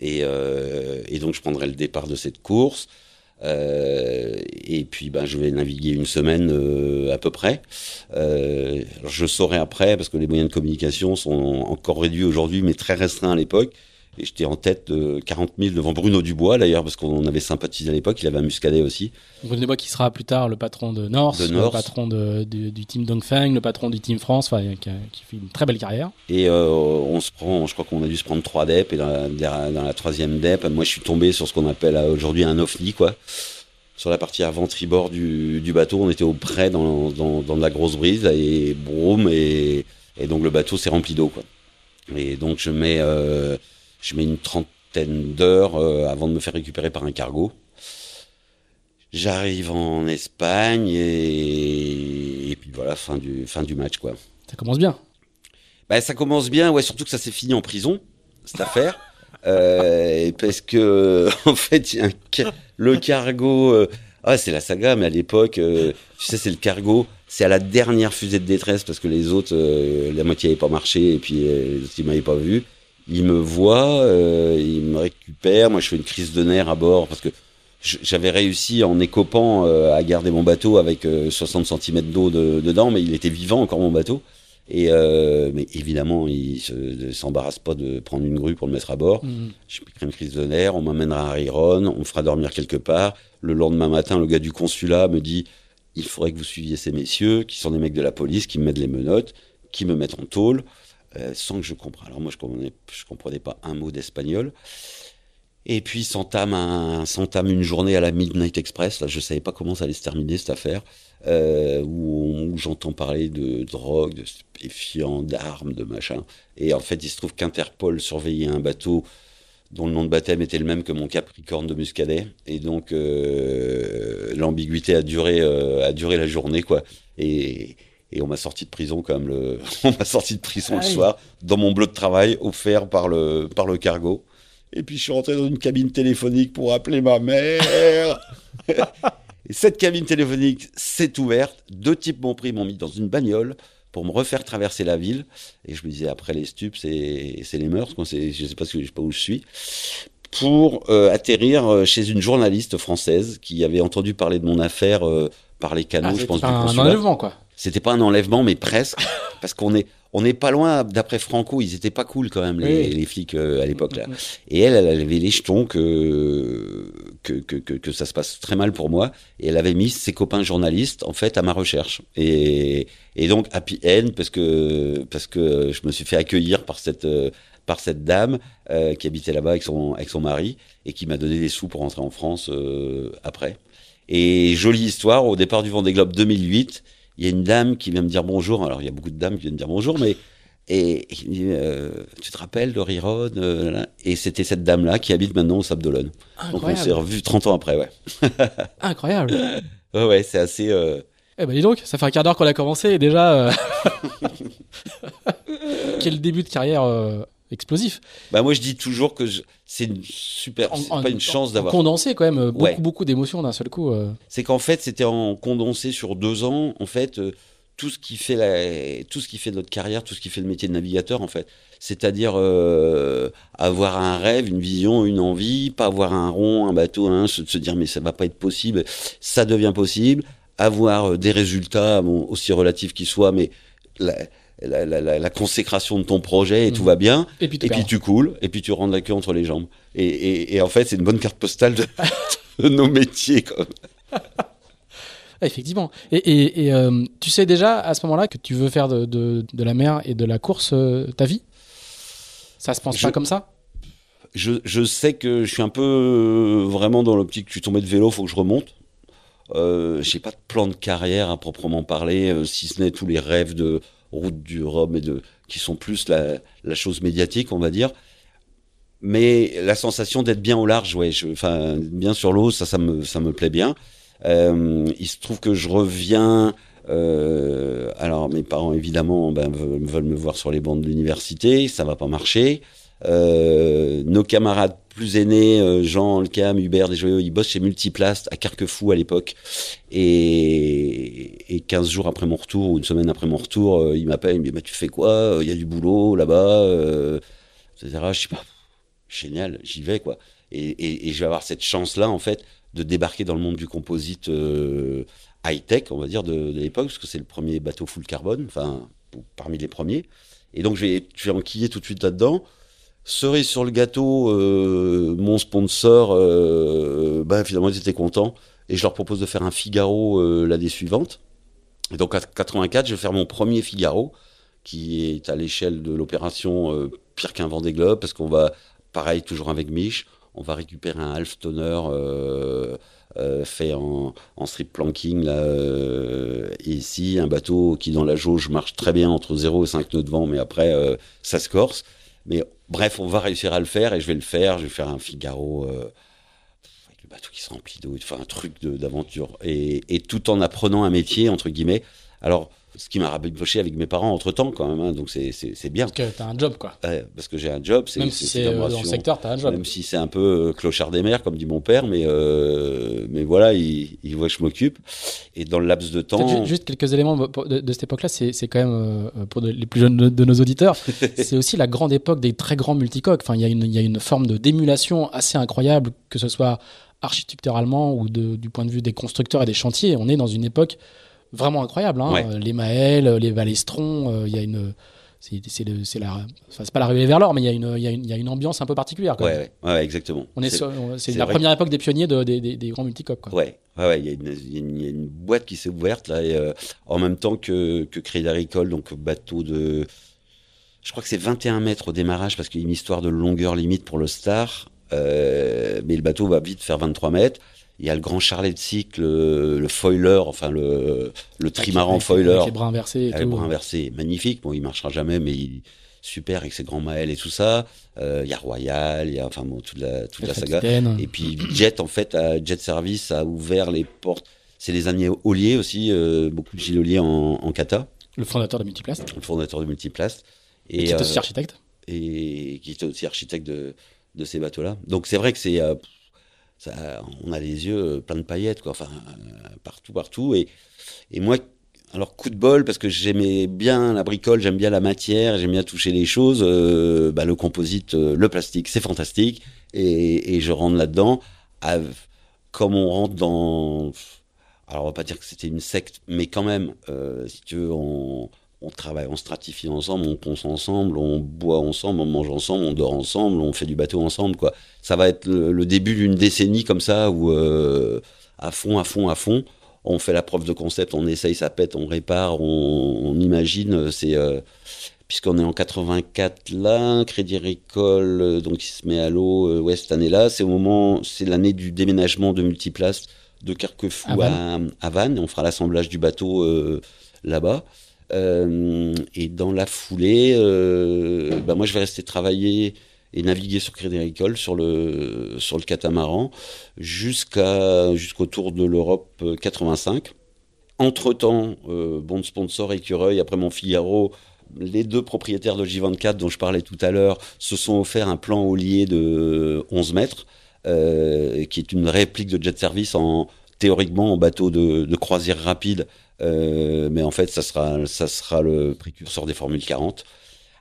Et, et, donc, je prendrai le départ de cette course. Euh, et puis, ben, je vais naviguer une semaine euh, à peu près. Euh, je saurai après, parce que les moyens de communication sont encore réduits aujourd'hui, mais très restreints à l'époque. Et j'étais en tête de 40 000 devant Bruno Dubois, d'ailleurs, parce qu'on avait sympathisé à l'époque. Il avait un muscadet aussi. Bruno Dubois qui sera plus tard le patron de North, le patron de, du team Dongfeng, le patron du team France, enfin, qui, fait une très belle carrière. Et euh, on se prend, je crois qu'on a dû se prendre trois DEP. Et dans la, dans la troisième DEP, moi, je suis tombé sur ce qu'on appelle euh, aujourd'hui un OFNI, quoi. Sur la partie avant-tribord du, du, bateau, on était au près dans, dans, dans de la grosse brise et boum, et, et donc le bateau s'est rempli d'eau, quoi. Et donc je mets euh, je mets une trentaine d'heures euh, avant de me faire récupérer par un cargo. J'arrive en Espagne et... et, puis voilà, fin du, fin du match quoi. Ça commence bien. Bah, ça commence bien, ouais, surtout que ça s'est fini en prison, cette affaire. Euh, parce que, en fait, y a un, le cargo, euh, ah, c'est la saga, mais à l'époque, euh, tu sais, c'est le cargo, c'est à la dernière fusée de détresse parce que les autres, la moitié n'avait pas marché et puis euh, ils m'avaient pas vu il me voit, euh, il me récupère. Moi, je fais une crise de nerfs à bord parce que j'avais réussi en écopant euh, à garder mon bateau avec 60 euh, cm d'eau dedans, mais il était vivant encore mon bateau. Et mais évidemment, il s'embarrasse pas de prendre une grue pour le mettre à bord. Mmh. J'ai pris une crise de nerfs. On m'amènera à Riron, on me fera dormir quelque part. Le lendemain matin, le gars du consulat me dit il faudrait que vous suiviez ces messieurs, qui sont des mecs de la police, qui me mettent les menottes, qui me mettent en tôle. Euh, sans que je comprenne. Alors moi, je comprenais, comprenais pas un mot d'espagnol. Et puis s'entame un, s'entame une journée à la Midnight Express. Là, je savais pas comment ça allait se terminer cette affaire, euh, où, j'entends parler de drogue, de stupéfiants, d'armes, de machin. Et en fait, il se trouve qu'Interpol surveillait un bateau dont le nom de baptême était le même que mon Capricorne de Muscadet. Et donc, euh, l'ambiguïté a duré, duré la journée, quoi. Et, et on m'a sorti de prison quand même le, on m'a sorti de prison le ah soir dans mon bleu de travail offert par le, par le cargo. Et puis je suis rentré dans une cabine téléphonique pour appeler ma mère. et cette cabine téléphonique s'est ouverte. Deux types m'ont pris, m'ont mis dans une bagnole pour me refaire traverser la ville. Et je me disais, après les stupes, c'est, c'est les mœurs. Quoi. C'est, je sais pas, je sais pas où je suis. Pour euh, atterrir euh, chez une journaliste française qui avait entendu parler de mon affaire euh, par les canaux, ah, je pense. Un enlèvement, quoi. C'était pas un enlèvement, mais presque, parce qu'on est on n'est pas loin. D'après Franco, ils étaient pas cool quand même les, les flics euh, à l'époque là. Et elle, elle avait les jetons que que, que que, ça se passe très mal pour moi. Et elle avait mis ses copains journalistes en fait à ma recherche. Et et donc happy end parce que parce que je me suis fait accueillir par cette par cette dame euh, qui habitait là-bas avec son avec son mari et qui m'a donné des sous pour rentrer en France euh, après. Et jolie histoire au départ du Vendée Globe 2008 il y a une dame qui vient me dire bonjour. Alors, il y a beaucoup de dames qui viennent me dire bonjour, mais et, euh, tu te rappelles de Riron euh, Et c'était cette dame-là qui habite maintenant au Sable d'Olonne. Donc on s'est revu 30 ans après, ouais. Incroyable. ouais, ouais, c'est assez. Euh... Eh ben dis donc, ça fait un quart d'heure qu'on a commencé et déjà. Quel début de carrière explosif. Bah moi je dis toujours que c'est une super, c'est pas une chance d'avoir condensé quand même beaucoup beaucoup d'émotions d'un seul coup. Euh. C'est qu'en fait c'était en condensé sur deux ans en fait euh, tout ce qui fait la, tout ce qui fait notre carrière, tout ce qui fait le métier de navigateur en fait. C'est-à-dire euh, avoir un rêve, une vision, une envie, pas avoir un rond, un bateau, hein, se, se dire mais ça va pas être possible, ça devient possible. Avoir des résultats aussi relatifs qu'ils soient, mais la, la, la, la, consécration de ton projet et tout mhm. va bien. Et puis, tu coules, et puis tu rends la queue entre les jambes. Et, et, et en fait, c'est une bonne carte postale de, nos métiers. Comme. Effectivement. Et, et euh, tu sais déjà à ce moment-là que tu veux faire de, de, de la mer et de la course euh, ta vie? Ça se pense pas comme ça? Je, je, sais que je suis un peu euh, vraiment dans l'optique, je suis tombé de vélo, faut que je remonte. Euh, j'ai pas de plan de carrière à proprement parler, si ce n'est tous les rêves de route du Rhum et de qui sont plus la, chose médiatique, on va dire. Mais la sensation d'être bien au large, ouais, enfin bien sur l'eau, ça, ça me, ça me plaît bien. Euh, il se trouve que je reviens. Euh, alors mes parents évidemment ben, veulent me voir sur les bancs de l'université, ça va pas marcher. Euh, nos camarades plus aînés, euh, Jean, Cam, Hubert, des joyeux, ils bossent chez Multiplast à Carquefou à l'époque. Et, et 15 jours après mon retour, ou une semaine après mon retour, euh, il m'appelle, il me bah, tu fais quoi? Il y a du boulot là-bas, etc. Je sais pas, génial, j'y vais, quoi. Et, je vais avoir cette chance-là, en fait, de débarquer dans le monde du composite high-tech, on va dire, de, l'époque, parce que c'est le premier bateau full carbone, enfin, parmi les premiers. Et donc, je vais, je vais enquiller tout de suite là-dedans. Cerise sur le gâteau, euh, mon sponsor, euh, bah, finalement, ils étaient contents. Et je leur propose de faire un Figaro euh, l'année suivante. Et donc, à 84, je vais faire mon premier Figaro, qui est à l'échelle de l'opération pire qu'un vent des globes, parce qu'on va, pareil, toujours avec Mich, on va récupérer un half toner euh, fait en, strip planking là, euh, ici, un bateau qui dans la jauge marche très bien entre 0 et 5 nœuds de vent, mais après euh, ça se corse. Mais bref, on va réussir à le faire et je vais le faire. Je vais faire un Figaro avec le bateau qui se remplit d'eau, enfin un truc d'aventure et, et tout en apprenant un métier entre guillemets. Alors ce qui m'a rabiboché avec mes parents entre temps quand même, hein, donc c'est bien. Parce que t'as un job quoi. parce que j'ai un job. Même si c'est dans le secteur, t'as un job. Même si c'est un peu euh, clochard des mers, comme dit mon père, mais, euh, mais voilà, il, il, voit que je m'occupe. Et dans le laps de temps. Juste quelques éléments de, cette époque-là, c'est quand même, euh, pour les plus jeunes de, nos auditeurs, c'est aussi la grande époque des très grands multicoques. Enfin, il y, a une, y a une forme de d'émulation assez incroyable, que ce soit architecturalement ou du point de vue des constructeurs et des chantiers. On est dans une époque vraiment incroyable. Hein. Les Maëls, les Balestrons, euh, il y a une. C'est c'est la, enfin, pas l'arrivée vers l'or, mais il y, a une, y, y a une ambiance un peu particulière. Quoi. Ouais, ouais, exactement. On est, c'est la première époque des pionniers de, des, des, grands multicoques. Quoi. Ouais, ouais, il y, y, a une boîte qui s'est ouverte là, et, euh, en même temps que, que Crédit Agricole, donc bateau de, je crois que c'est 21 mètres au démarrage parce qu'il y a une histoire de longueur limite pour le Star, euh, mais le bateau va vite faire 23 mètres. Il y a le grand charlet de cycle, le, foiler, enfin le, le trimaran foiler. Avec les bras inversés. les bras inversés, magnifique. Bon, il marchera jamais, mais il, super avec ses grands maels et tout ça. Euh, il y a Royal, il y a enfin bon, toute la, toute la saga. Et puis Jet, en fait, Jet Service a ouvert les portes. C'est les années Ollier aussi, euh, beaucoup de Gilles Ollier en, en kata. Le fondateur de Multiplast. Le fondateur de Multiplast. Et, qui est aussi euh, architecte. Et qui était aussi architecte de, de ces bateaux-là. Donc c'est vrai que c'est on a les yeux euh, pleins de paillettes, quoi, enfin, euh, partout, partout. Et, et moi, alors coup de bol, parce que j'aimais bien la bricole, j'aime bien la matière, j'aime bien toucher les choses, euh, bah, le composite, le plastique, c'est fantastique. Et, et, je rentre là-dedans. Comme on rentre dans... Alors on va pas dire que c'était une secte, mais quand même, si tu veux, on, on travaille, on stratifie ensemble, on pense ensemble, on boit ensemble, on mange ensemble, on dort ensemble, on fait du bateau ensemble, quoi. Ça va être le, début d'une décennie comme ça où euh, à fond, à fond, à fond, on fait la preuve de concept, on essaye, ça pète, on répare, on, imagine. C'est euh, puisqu'on est en 84 là, Crédit Agricole, euh, donc il se met à l'eau, ouais, cette année-là, c'est au moment, c'est l'année du déménagement de Multiplace de Carquefou à, à, Vannes. On fera l'assemblage du bateau là-bas. Euh, et dans la foulée, euh, bah moi je vais rester travailler et naviguer sur Crédit sur le sur le catamaran jusqu'à jusqu'au tour de l'Europe 85. Entre temps, euh, bon sponsor écureuil après mon Figaro, les deux propriétaires de J24 dont je parlais tout à l'heure se sont offerts un plan haulier de 11 mètres, euh, qui est une réplique de jet service en théoriquement en bateau de croisière rapide euh, mais en fait, ça sera, ça sera le précurseur des Formules 40.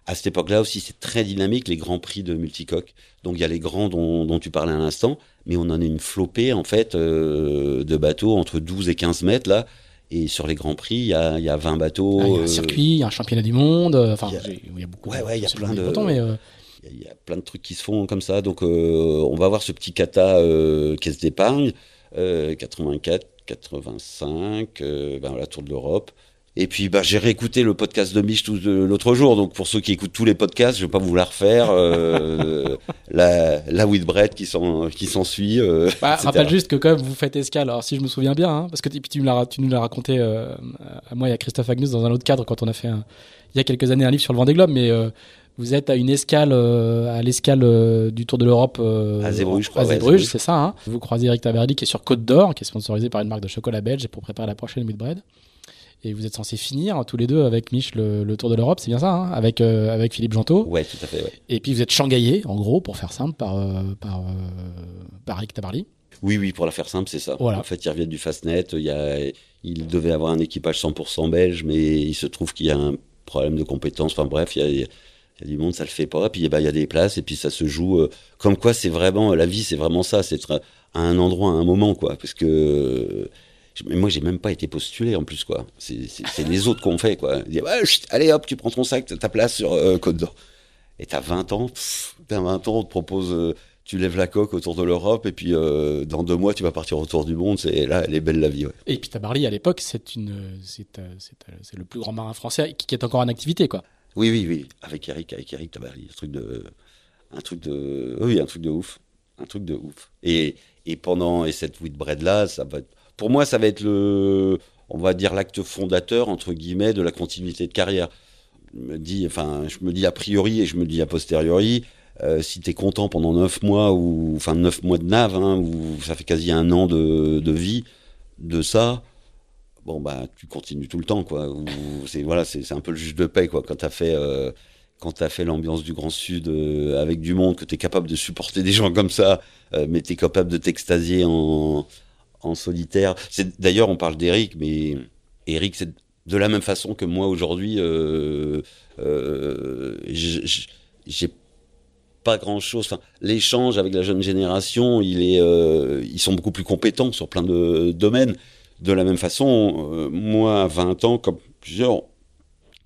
À cette époque-là aussi, c'est très dynamique, les grands prix de multicoque. Donc il y a les grands dont, dont tu parlais à l'instant, mais on en a une flopée en fait euh, de bateaux entre 12 et 15 mètres là. Et sur les grands prix, il y a, y a 20 bateaux. Ah, il y a un euh, circuit, il y a un championnat du monde. Enfin, il y a, beaucoup. Ouais, ouais, il y a plein de. mais il y, a plein de trucs qui se font comme ça. Donc, on va voir ce petit kata caisse d'épargne 84 85, euh, ben, la Tour de l'Europe. Et puis bah, j'ai réécouté le podcast de Mich l'autre jour, donc pour ceux qui écoutent tous les podcasts, je vais pas vous la refaire. Euh, la, la Whitbread qui s'en qui s'ensuit. Euh, bah, rappelle juste que quand même vous faites escale. Alors si je me souviens bien, hein, parce que tu, tu, nous l'as raconté euh, à moi et à Christophe Agnus dans un autre cadre quand on a fait il y a quelques années un livre sur le Vendée Globe, mais vous êtes à une escale, euh, à l'escale euh, du Tour de l'Europe. Euh, à Zébruges, je crois. À Zébruges, c'est ça. Hein. Vous croisez Eric Taverdi qui est sur Côte d'Or, qui est sponsorisé par une marque de chocolat belge pour préparer la prochaine Midbread. Et vous êtes censés finir tous les deux avec Mich le, Tour de l'Europe, c'est bien ça, hein avec, avec Philippe Gentot. Ouais, tout à fait. Ouais. Et puis vous êtes shanghaié, en gros, pour faire simple, par, par, par Eric Tabarly. Oui, oui, pour la faire simple, c'est ça. Voilà. En fait, ils reviennent du Fastnet. Il, y a, il devait avoir un équipage 100% belge, mais il se trouve qu'il y a un problème de compétences. Enfin bref, il y a Il y a du monde, ça le fait pas. Puis bah, il y a des places et puis ça se joue. Euh, comme quoi, c'est vraiment la vie, c'est vraiment ça. C'est être à un endroit, à un moment, quoi. Parce que moi, j'ai même pas été postulé en plus, quoi. C'est les autres qu'on fait, quoi. Allez hop, tu prends ton sac, ta place sur euh, Côte d'Or. Et t'as 20 ans, t'as 20 ans, on te propose, euh, tu lèves la coque autour de l'Europe, et puis euh, dans deux mois, tu vas partir autour du monde. C'est là, elle est belle la vie. Ouais. Et puis Tabarly, à l'époque, c'est c'est, le plus grand marin français qui, est encore en activité, quoi. Oui, oui, oui. Avec Eric, avec Eric Tabarly, un truc de, un truc de, oui, un truc de ouf, un truc de ouf. Et, et pendant et cette Whitbread là. Pour moi, ça va être le, on va dire l'acte fondateur entre guillemets de la continuité de carrière. Je me dis, enfin, je me dis a priori et je me dis a posteriori. Euh, si tu es content pendant neuf mois ou enfin neuf mois de nave, hein, où ça fait quasi un an de, de vie de ça, bon bah tu continues tout le temps quoi. C'est voilà, c'est un peu le juge de paix quoi. Quand t'as fait euh, quand t'as fait l'ambiance du Grand Sud euh, avec du monde, que t'es capable de supporter des gens comme ça, euh, mais t'es capable de t'extasier en en solitaire. C'est d'ailleurs on parle d'Eric, mais Eric c'est de la même façon que moi aujourd'hui, euh, j'ai pas grand chose. Enfin, l'échange avec la jeune génération, il est, ils sont beaucoup plus compétents sur plein de domaines. De la même façon, moi, à 20 ans, comme plusieurs,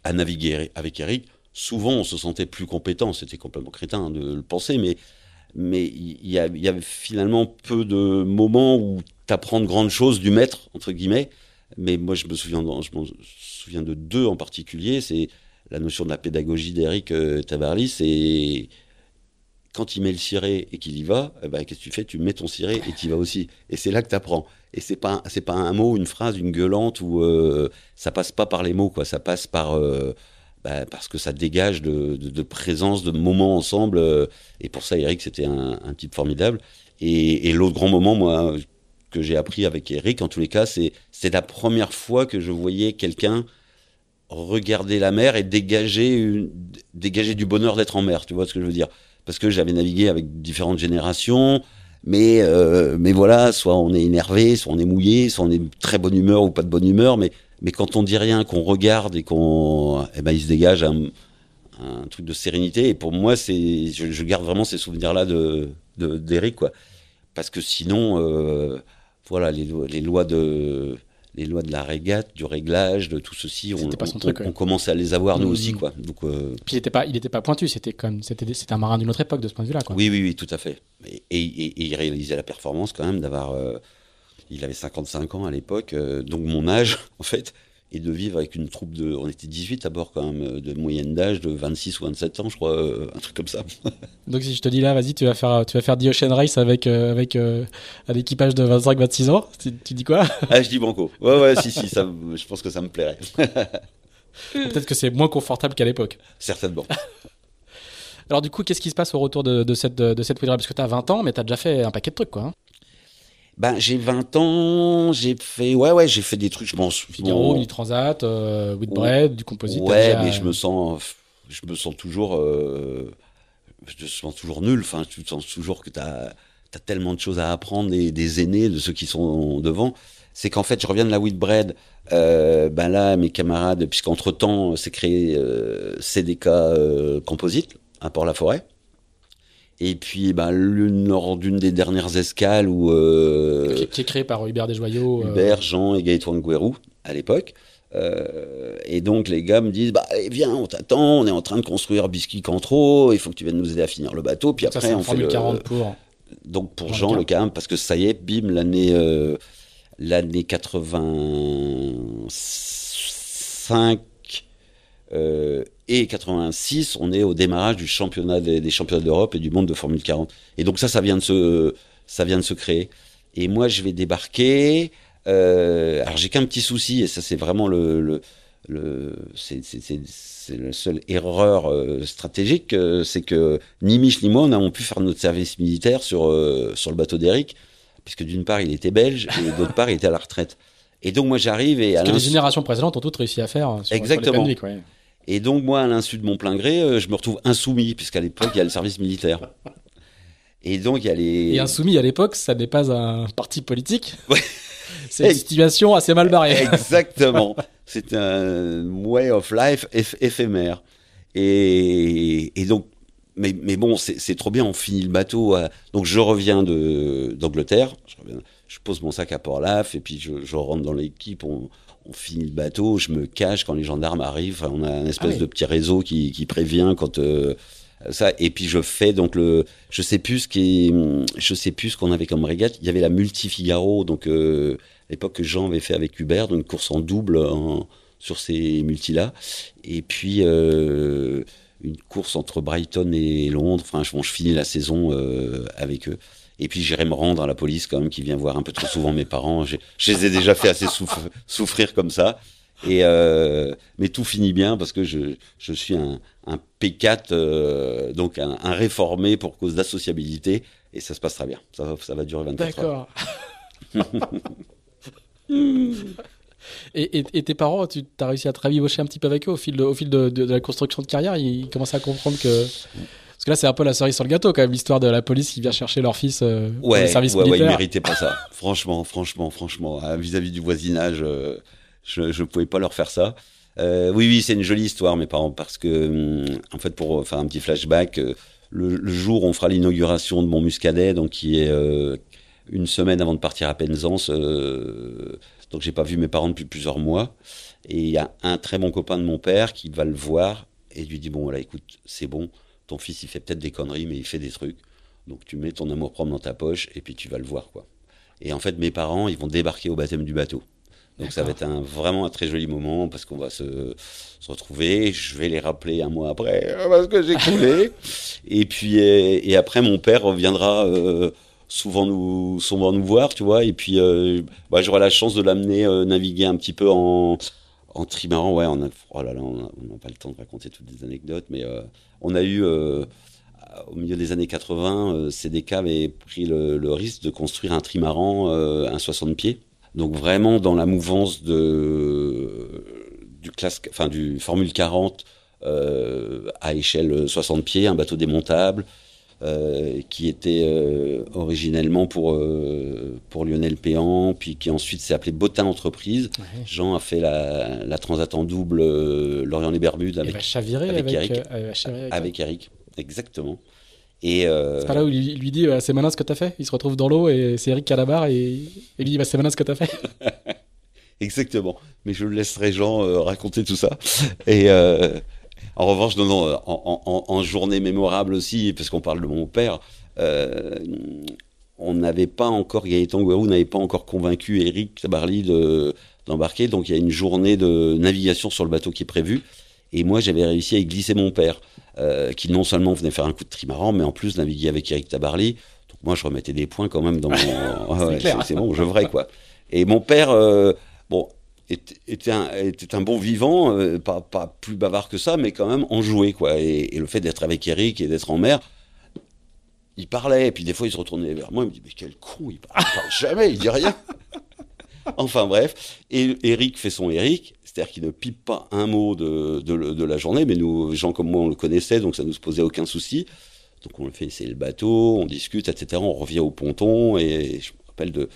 à naviguer avec Eric, souvent on se sentait plus compétent. C'était complètement crétin de le penser, mais mais il y, y, avait finalement peu de moments où tu apprends de grandes choses du maître entre guillemets mais moi, je me souviens, de, je me souviens de deux en particulier. C'est la notion de la pédagogie d'Eric euh, Tabarly. Quand il met le ciré et qu'il y va, eh ben, qu'est-ce que tu fais? Tu mets ton ciré et tu y vas aussi. Et c'est là que tu apprends. Et c'est pas pas un mot, une phrase, une gueulante où euh, ça passe pas par les mots, quoi. Ça passe par euh, bah, parce que ça dégage de, de, présence, de moments ensemble. Euh, et pour ça, Eric, c'était un, type formidable. Et, l'autre grand moment, moi, que j'ai appris avec Eric, en tous les cas, c'est c'est la première fois que je voyais quelqu'un regarder la mer et dégager dégager du bonheur d'être en mer. Tu vois ce que je veux dire? Parce que j'avais navigué avec différentes générations, mais euh, mais voilà, soit on est énervé, soit on est mouillé, soit on est très bonne humeur ou pas de bonne humeur, mais mais quand on dit rien, qu'on regarde et qu'on, eh ben, il se dégage un, truc de sérénité. Et pour moi, c'est, je, je, garde vraiment ces souvenirs-là de d'Eric, quoi. Parce que sinon, euh, voilà, les, les, lois de les lois de la régate, du réglage, de tout ceci, on, on, truc, on, commence à les avoir nous mmh. aussi, quoi. Donc, euh... Puis il n'était pas, il était pas pointu, c'était comme, c'était, c'était un marin d'une autre époque de ce point de vue-là. Oui, oui, oui, tout à fait. Et, et, et il réalisait la performance quand même d'avoir, euh, il avait 55 ans à l'époque, euh, donc mon âge, en fait, et de vivre avec une troupe de. On était 18 à bord quand même, euh, de moyenne d'âge de 26 ou 27 ans, je crois, euh, un truc comme ça. Donc si je te dis là, vas-y, tu vas faire, tu vas faire The Ocean Race avec, euh, avec euh, un équipage de 25-26 ans, tu, tu, dis quoi? Ah, je dis banco. Ouais, ouais, si, si, ça, je pense que ça me plairait. Peut-être que c'est moins confortable qu'à l'époque. Certainement. Alors du coup, qu'est-ce qui se passe au retour de, de cette, de, de cette Parce que tu as 20 ans, mais tu as déjà fait un paquet de trucs, quoi. Hein ben, j'ai 20 ans, j'ai fait, ouais, ouais, j'ai fait des trucs, je pense. Figaro, bon, Transat, euh, Whitbread, du composite. Ouais, déjà... mais je me sens, je me sens toujours, euh, je me sens toujours nul. Enfin, tu te sens toujours que t'as, as tellement de choses à apprendre des, des aînés, de ceux qui sont devant. C'est qu'en fait, je reviens de la Whitbread. Euh, ben là, mes camarades, puisqu'entre temps, c'est créé euh, CDK euh, Composite à Port-la-Forêt. Et puis, bah, lors d'une des dernières escales où. Euh, qui, qui, est créé par Hubert Desjoyaux. Euh... Hubert, Jean et Gaëtan Guérou, à l'époque. Euh, et donc, les gars me disent bah, eh, Viens, on t'attend, on est en train de construire Biscuit Cantro, il faut que tu viennes nous aider à finir le bateau. Puis ça, après, on fait. Le... 40 pour. Donc, pour Jean, le CAM, parce que ça y est, bim, l'année. L'année 85 euh, et 86, on est au démarrage du championnat des, des championnats d'Europe et du monde de Formule 40. Et donc ça, ça vient de se, ça vient de se créer. Et moi, je vais débarquer. Euh, alors j'ai qu'un petit souci, et ça c'est vraiment le, le, le c'est la seule erreur euh, stratégique, euh, c'est que ni Mich ni moi, on a pu faire notre service militaire sur sur le bateau d'Eric, puisque d'une part il était belge et d'autre part il était à la retraite. Et donc moi j'arrive et à que les générations précédentes ont toutes réussi à faire. Sur, Exactement. Sur les ouais. Et donc, moi, à l'insu de mon plein gré, euh, je me retrouve insoumis, puisqu'à l'époque, il y a le service militaire. Et donc, il y a les. Et insoumis à l'époque, ça n'est pas un parti politique. Ouais. C'est une situation assez mal barrée. Exactement. C'est un way of life éphémère. Et, et donc, mais, mais bon, c'est trop bien, on finit le bateau. Donc je reviens d'Angleterre, je, je, pose mon sac à Port-Laf, et puis je, je rentre dans l'équipe, on, on, finit le bateau, je me cache quand les gendarmes arrivent, on a un espèce ah de petit réseau qui, qui prévient quand... Euh, ça. Et puis je fais donc le je sais plus ce qui je sais plus ce qu'on avait comme régate. Il y avait la multi Figaro donc euh, à l'époque que Jean avait fait avec Hubert donc une course en double sur ces multi là et puis euh, une course entre Brighton et Londres. Enfin, je, je finis la saison avec eux. Et puis j'irai me rendre à la police quand même, qui vient voir un peu trop souvent mes parents. Je, les ai déjà fait assez souffrir comme ça. Et euh, mais tout finit bien parce que je, je suis un, un P4, euh, donc un, un, réformé pour cause d'associabilité, et ça se passe très bien. Ça, va, ça va durer 24 heures. D'accord. Et, tes parents, tu as réussi à travailler un petit peu avec eux au fil de, au fil de, la construction de carrière? Ils commençaient à comprendre que. Parce que là, c'est un peu la cerise sur le gâteau, quand même, l'histoire de la police qui vient chercher leur fils euh, ouais, service ouais, militaire. Ouais, ils méritaient pas ça. franchement, franchement, franchement. Hein, vis-à-vis du voisinage, euh, je ne pouvais pas leur faire ça. Euh, oui, oui, c'est une jolie histoire, mes parents, parce que, hum, en fait, pour faire un petit flashback, le, jour où on fera l'inauguration de mon muscadet, donc qui est une semaine avant de partir à Penzance, donc j'ai pas vu mes parents depuis plusieurs mois. Et il y a un très bon copain de mon père qui va le voir et lui dit bon voilà écoute c'est bon, ton fils il fait peut-être des conneries mais il fait des trucs. Donc tu mets ton amour propre dans ta poche et puis tu vas le voir quoi. Et en fait mes parents ils vont débarquer au baptême du bateau. Donc ça va être un, vraiment un très joli moment parce qu'on va se, se, retrouver. Je vais les rappeler un mois après parce que j'ai coulé. et puis et, après mon père reviendra. Euh, souvent nous, souvent nous voir, tu vois. Et puis, euh, bah, j'aurai la chance de l'amener euh, naviguer un petit peu en, en trimaran. Ouais, on a, oh on n'a pas le temps de raconter toutes les anecdotes, mais euh, on a eu, au milieu des années 80, CDK avait pris le, risque de construire un trimaran, un 60 pieds. Donc vraiment dans la mouvance du classe, du Formule 40 à échelle 60 pieds, un bateau démontable. Euh, qui était euh, originellement pour, euh, pour Lionel Péan, puis qui ensuite s'est appelé Botin Entreprise. Jean a fait la, la transat en double Lorient les Bermudes avec, avec, Eric. avec, Eric, exactement. Et c'est pas là où il lui dit c'est malin ce que t'as fait. Il se retrouve dans l'eau et c'est Eric qui a la barre et, il dit bah, c'est malin ce que t'as fait. Exactement. Mais je laisserai Jean raconter tout ça. Et en revanche, non, non, en, journée mémorable aussi, parce qu'on parle de mon père, euh, on n'avait pas encore, Gaëtan Guérou n'avait pas encore convaincu Eric Tabarly d'embarquer, donc il y a une journée de navigation sur le bateau qui est prévue. Et moi, j'avais réussi à y glisser mon père, euh, qui non seulement venait faire un coup de trimaran, mais en plus naviguer avec Eric Tabarly. Donc moi, je remettais des points quand même dans mon... c'est bon, je vrai, quoi. Et mon père, euh, bon, était, un, était un bon vivant, euh, pas, pas, plus bavard que ça, mais quand même enjoué, quoi. Et, le fait d'être avec Eric et d'être en mer, il parlait, et puis des fois il se retournait vers moi, il me dit, mais quel con, il parle, parle jamais, il dit rien. enfin bref, et Eric fait son Eric, c'est-à-dire qu'il ne pipe pas un mot de, de, la journée, mais nous, gens comme moi, on le connaissait, donc ça ne nous posait aucun souci. Donc on le fait essayer le bateau, on discute, etc. On revient au ponton, et je me rappelle de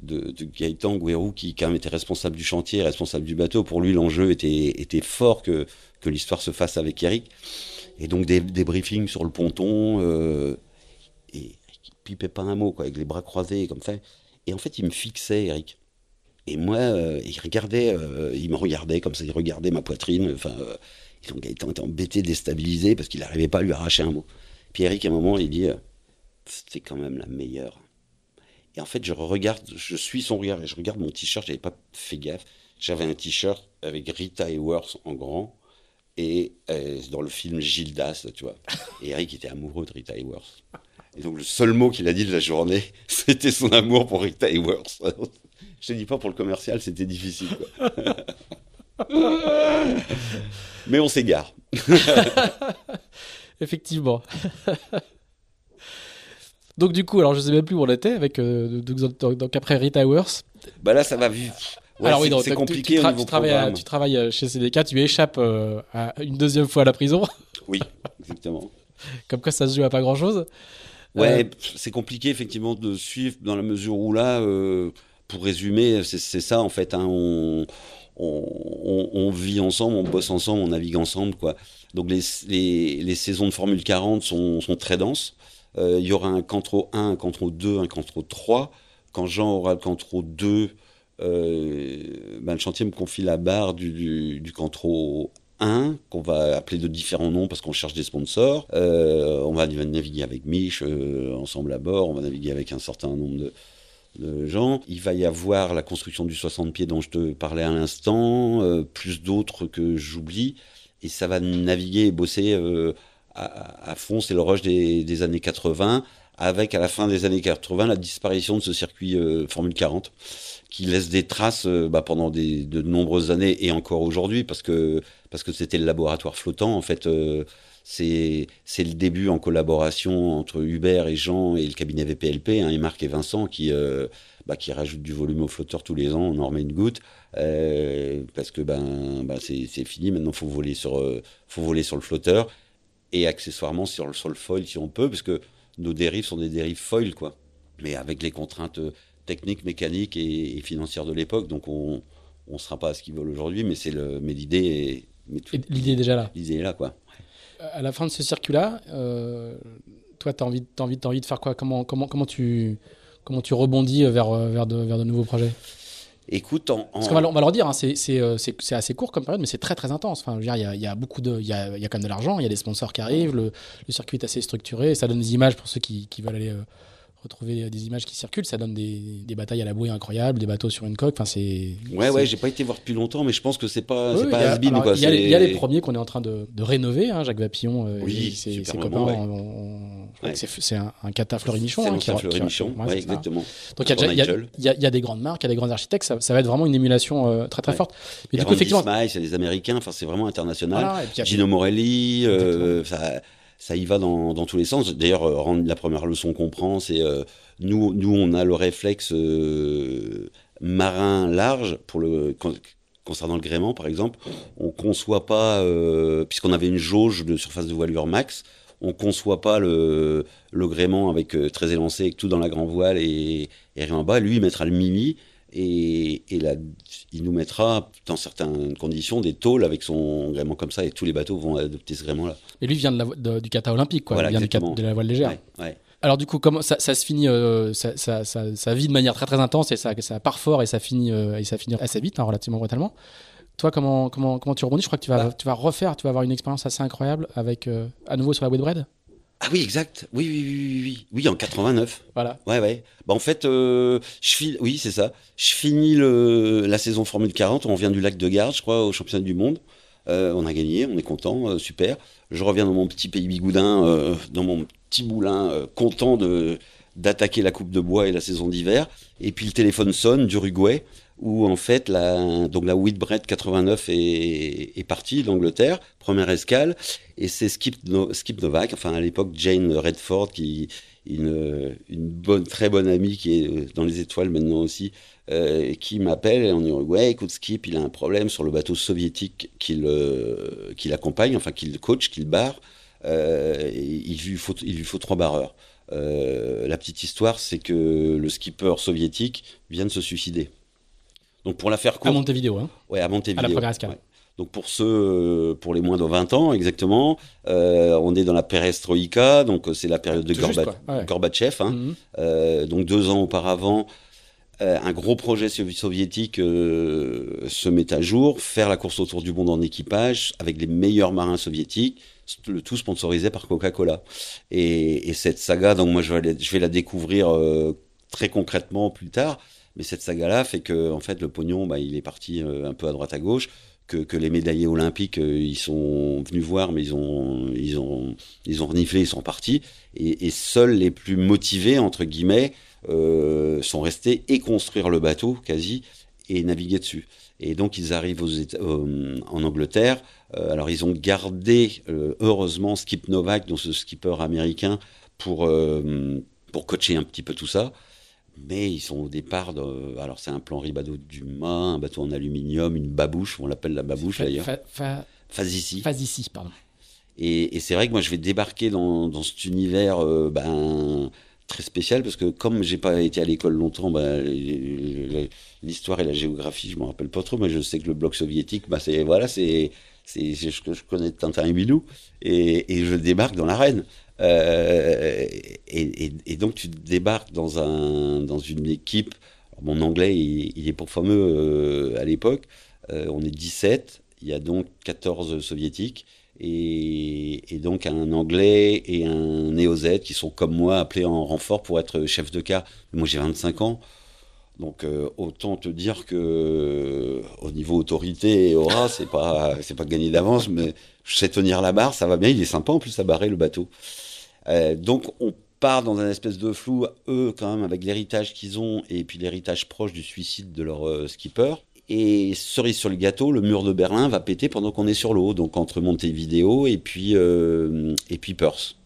de, Gaëtan Guérou qui quand même était responsable du chantier, responsable du bateau. Pour lui, l'enjeu était, était fort que, que l'histoire se fasse avec Eric. Et donc des, briefings sur le ponton, euh, et il pipait pas un mot, quoi, avec les bras croisés comme ça. Et en fait, il me fixait, Eric. Et moi, euh, il regardait, euh, il me regardait comme ça, il regardait ma poitrine. Enfin, Gaëtan était embêté, déstabilisé, parce qu'il n'arrivait pas à lui arracher un mot. Puis Eric, à un moment, il dit, c'était quand même la meilleure. Et en fait, je regarde, je suis son regard et je regarde mon t-shirt. J'avais pas fait gaffe. J'avais un t-shirt avec Rita Hayworth en grand et euh, dans le film Gildas, tu vois. Et Eric était amoureux de Rita Hayworth. Et donc le seul mot qu'il a dit de la journée, c'était son amour pour Rita Hayworth. je te dis pas pour le commercial, c'était difficile. Quoi. Mais on s'égare. Effectivement. Donc du coup, alors je sais même plus où on était avec euh, donc, après Rita Towers. Bah là, ça va vite. alors oui, c'est compliqué tu, travailles, tu travailles euh, chez CDK, tu échappes euh, une deuxième fois à la prison. Oui, exactement. Comme quoi, ça se joue à pas grand chose. Ouais, c'est compliqué effectivement de suivre dans la mesure où là, pour résumer, c'est ça en fait. Hein, on, on, vit ensemble, on bosse ensemble, on navigue ensemble, quoi. Donc les, les, saisons de Formule 40 sont, sont très denses. Euh, il y aura un Cantro 1, un Cantro 2, un Cantro 3. Quand Jean aura le Cantro 2, euh, ben, le chantier me confie la barre du, du, Cantro 1, qu'on va appeler de différents noms parce qu'on cherche des sponsors. Euh, on va naviguer avec Mich ensemble à bord, on va naviguer avec un certain nombre de, de gens. Il va y avoir la construction du 60 pieds dont je te parlais à l'instant, euh, plus d'autres que j'oublie. Et ça va naviguer et bosser euh, à, fond. C'est le rush des, années 80, avec à la fin des années 80 la disparition de ce circuit euh, Formule 40 qui laisse des traces bah, pendant de nombreuses années et encore aujourd'hui parce que parce que c'était le laboratoire flottant en fait c'est c'est le début en collaboration entre Hubert et Jean et le cabinet VPLP, hein, et Marc et Vincent qui euh, bah, qui rajoutent du volume au flotteur tous les ans, on en remet une goutte euh, parce que ben bah, c'est fini maintenant faut euh, faut voler sur le flotteur et accessoirement sur le sur le foil si on peut parce que nos dérives sont des dérives foil quoi, mais avec les contraintes techniques, mécaniques et, financières de l'époque donc on on sera pas à ce qu'ils veulent aujourd'hui mais c'est le mais l'idée est l'idée est déjà là. L'idée est là quoi. À la fin de ce circuit-là, euh, toi, tu as envie, as envie, as envie de faire quoi? Comment, comment, comment, tu, comment tu rebondis vers, vers, de, vers de nouveaux projets? Écoute, on va, on va leur dire, hein, c'est assez court comme période, mais c'est très très intense. Enfin, il y a, y a, beaucoup de, il y a, y a, quand même de l'argent, il y a des sponsors qui arrivent, le, le, circuit est assez structuré, ça donne des images pour ceux qui, qui veulent aller euh, retrouver des images qui circulent, ça donne des, des, batailles à la bouée incroyables, des bateaux sur une coque. Enfin, c'est. Ouais, ouais, j'ai pas été voir depuis longtemps, mais je pense que c'est pas, c'est pas Il y, a les premiers qu'on est en train de, de rénover, hein, Jacques Vapillon, euh, oui, ses, copains. C'est un, un cata Fleury-Michon. C'est un Fleury-Michon, ouais, exactement. Donc il y, y, y, a des grandes marques, il y a des grands architectes, ça, ça, va être vraiment une émulation euh, très très forte. Mais du coup, effectivement. c'est des Américains, enfin, c'est vraiment international. Gino Morelli, euh, ça y va dans, dans tous les sens. D'ailleurs, euh, la première leçon qu'on prend, c'est euh, nous, nous, on a le réflexe euh, marin large pour le concernant le gréement, par exemple. On conçoit pas, puisqu'on avait une jauge de surface de voilure max, on conçoit pas le, le gréement avec très élancé, avec tout dans la grand voile et, et rien en bas. Lui, il mettra le mini et, et là, il nous mettra, dans certaines conditions, des tôles avec son gréement comme ça, et tous les bateaux vont adopter ce gréement-là. Et lui vient de du kata olympique, quoi. il vient de la voile légère. Alors du coup, comment ça, ça se finit, euh, ça, ça, ça, vit de manière très très intense et ça, ça part fort et ça finit, euh, et ça finit assez vite, hein, relativement brutalement. Toi, comment, comment, comment tu rebondis? Je crois que tu vas, bah. tu vas refaire, tu vas avoir une expérience assez incroyable avec, euh, à nouveau sur la Whitbread ah oui, exact. Oui, oui, oui, oui, oui. en 89. Voilà. Ouais, ouais. Bah, en fait, euh, je finis, oui, c'est ça. Je finis le, la saison Formule 40. On vient du lac de Garde, je crois, au championnat du monde. Euh, on a gagné, on est content, euh, super. Je reviens dans mon petit pays bigoudin, dans mon petit moulin, content de d'attaquer la coupe de bois et la saison d'hiver. Et puis le téléphone sonne d'Uruguay où en fait la donc la Whitbread 89 est, est partie d'Angleterre, première escale, et c'est Skip, Skip Novak, enfin à l'époque Jane Redford qui une, une très bonne amie qui est dans les étoiles maintenant aussi, euh, qui m'appelle dit ouais écoute Skip il a un problème sur le bateau soviétique qu'il euh, accompagne, enfin qu'il coach, qu'il barre, euh, il lui faut il lui faut trois barreurs. Euh, la petite histoire, c'est que le skipper soviétique vient de se suicider. Donc pour la faire courte. À Montevideo, hein Ouais, à Montevideo. À la première escale. Donc pour ceux, euh, pour les moins de 20 ans exactement, euh, on est dans la perestroïka, donc euh, c'est la période de Gorbatchev. Hein. Mhm. euh, donc deux ans auparavant, euh, un gros projet soviétique se met à jour, faire la course autour du monde en équipage avec les meilleurs marins soviétiques, le tout sponsorisé par Coca-Cola. Et, et, cette saga, donc moi je vais, je vais la découvrir très concrètement plus tard. Mais cette saga-là fait que, en fait, le pognon, bah, il est parti euh, un peu à droite à gauche. Que, les médaillés olympiques, euh, ils sont venus voir, mais ils ont, ils ont, ils ont reniflé, ils sont partis. Et, seuls les plus motivés, entre guillemets, euh, sont restés et construire le bateau, quasi, et naviguer dessus. Et donc ils arrivent aux États, en Angleterre. Alors ils ont gardé heureusement Skip Novak, donc ce skipper américain, pour pour coacher un petit peu tout ça mais ils sont au départ de. Alors, c'est un plan ribado d'humain, un bateau en aluminium, une babouche, on l'appelle la babouche d'ailleurs. Fa, ici. Phase pardon. Et, et c'est vrai que moi, je vais débarquer dans, dans cet univers euh, ben, très spécial parce que comme j'ai pas été à l'école longtemps, bah, l'histoire et la géographie, je m'en rappelle pas trop, mais je sais que le bloc soviétique, bah, c'est voilà, c'est c'est je, je connais Tintin et Bilou et, et je débarque dans l'arène. Euh, et, et, donc tu débarques dans un dans une équipe. mon anglais, il, est pour fameux euh, à l'époque. Euh, on est 17, il y a donc 14 soviétiques et, donc un Anglais et un Néo-Z qui sont comme moi appelés en renfort pour être chef de car. Moi j'ai 25 ans, donc euh, autant te dire que au niveau autorité et aura, c'est pas c'est pas gagné d'avance, mais je sais tenir la barre, ça va bien. Il est sympa en plus à barrer le bateau. Euh, donc on part dans un espèce de flou, eux quand même avec l'héritage qu'ils ont et puis l'héritage proche du suicide de leur euh, skipper. Et cerise sur le gâteau, le mur de Berlin va péter pendant qu'on est sur l'eau, donc entre Montevideo et puis et puis Perth.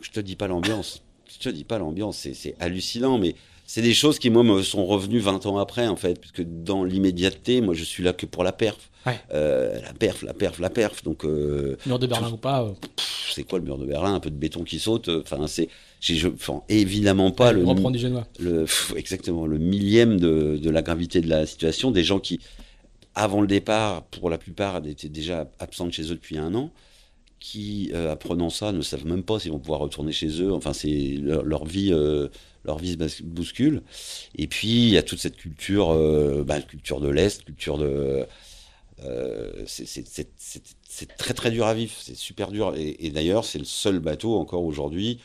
Je te dis pas l'ambiance, je te dis pas l'ambiance, c'est hallucinant, mais c'est des choses qui moi me sont revenues 20 ans après en fait, puisque dans l'immédiateté, moi je suis là que pour la perf, euh, la perf, la perf, la perf. Donc euh, mur de Berlin ou pas. Euh. C'est quoi le mur de Berlin? Un peu de béton qui saute. Enfin c'est enfin, évidemment pas le, reprendre du génois. le exactement le millième de, de, la gravité de la situation des gens qui avant le départ pour la plupart étaient déjà absents de chez eux depuis un an qui euh, apprenant ça ne savent même pas s'ils vont pouvoir retourner chez eux enfin c'est leur, leur, vie euh, leur vie se bouscule et puis il y a toute cette culture euh, bah, culture de l'est culture de c'est très très dur à vivre c'est super dur et, et d'ailleurs c'est le seul bateau encore aujourd'hui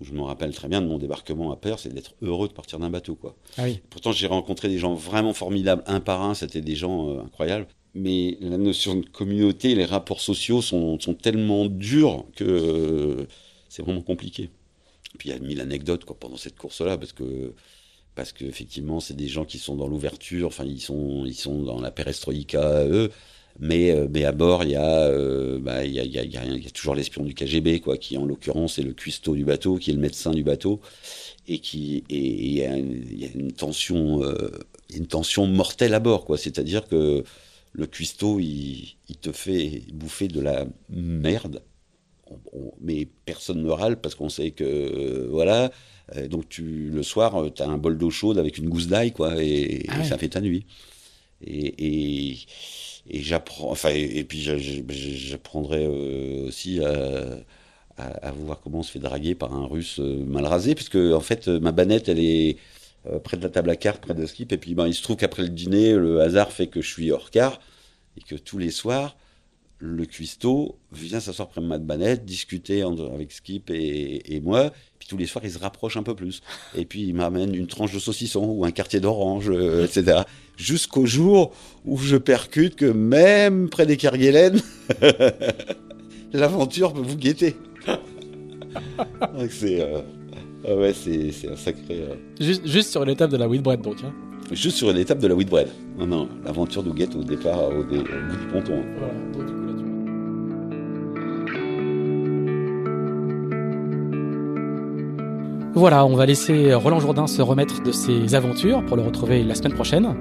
je me rappelle très bien de mon débarquement à Perth, c'est d'être heureux de partir d'un bateau. Quoi. Ah Pourtant, j'ai rencontré des gens vraiment formidables, un par un, c'était des gens euh, incroyables. Mais la notion de communauté, les rapports sociaux sont, sont tellement durs que euh, c'est vraiment compliqué. Puis il y a mille anecdotes quoi, pendant cette course-là, parce que parce qu'effectivement, c'est des gens qui sont dans l'ouverture, enfin, ils sont, ils sont dans la perestroïka, eux. Mais, euh, mais à bord, il y, a, euh, bah, il, y a, il, y a, toujours l'espion du KGB, quoi, qui en l'occurrence est le cuistot du bateau, qui est le médecin du bateau, et qui et il y a, une tension, une tension mortelle à bord, quoi. C'est-à-dire que le cuistot, il, il, te fait bouffer de la merde, on, on, mais personne ne râle parce qu'on sait que voilà. Donc tu le soir, tu as un bol d'eau chaude avec une gousse d'ail, quoi, et, ah ouais. et ça fait ta nuit. Et, et et j'apprends, enfin, et, puis j'apprendrai euh, aussi à, à, à, voir comment on se fait draguer par un russe euh, mal rasé, puisque en fait, ma banette, elle est euh, près de la table à cartes, près de skip, et puis ben, il se trouve qu'après le dîner, le hasard fait que je suis hors quart, et que tous les soirs, le cuistot vient s'asseoir près de ma banette, discuter avec Skip et, et, moi. Puis tous les soirs, il se rapproche un peu plus. Et puis il m'amène une tranche de saucisson ou un quartier d'orange, euh, etc. Jusqu'au jour où je percute que même près des Kerguelen, l'aventure peut vous guetter. c'est euh, ah ouais, c'est un sacré. Euh... Juste, juste, sur l'étape de la Whitbread, donc. Hein. Juste sur l'étape de la Whitbread. Non, non, l'aventure nous guette au départ, au, dé, au bout du ponton. Hein. Voilà, donc, du coup, là, tu... Voilà, on va laisser Roland Jourdain se remettre de ses aventures pour le retrouver la semaine prochaine.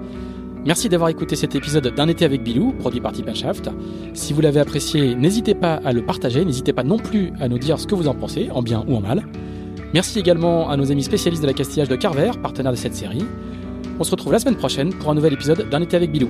Merci d'avoir écouté cet épisode d'un été avec Bilou, produit par Shaft. Si vous l'avez apprécié, n'hésitez pas à le partager, n'hésitez pas non plus à nous dire ce que vous en pensez, en bien ou en mal. Merci également à nos amis spécialistes de la castillage de Carver, partenaire de cette série. On se retrouve la semaine prochaine pour un nouvel épisode d'un été avec Bilou.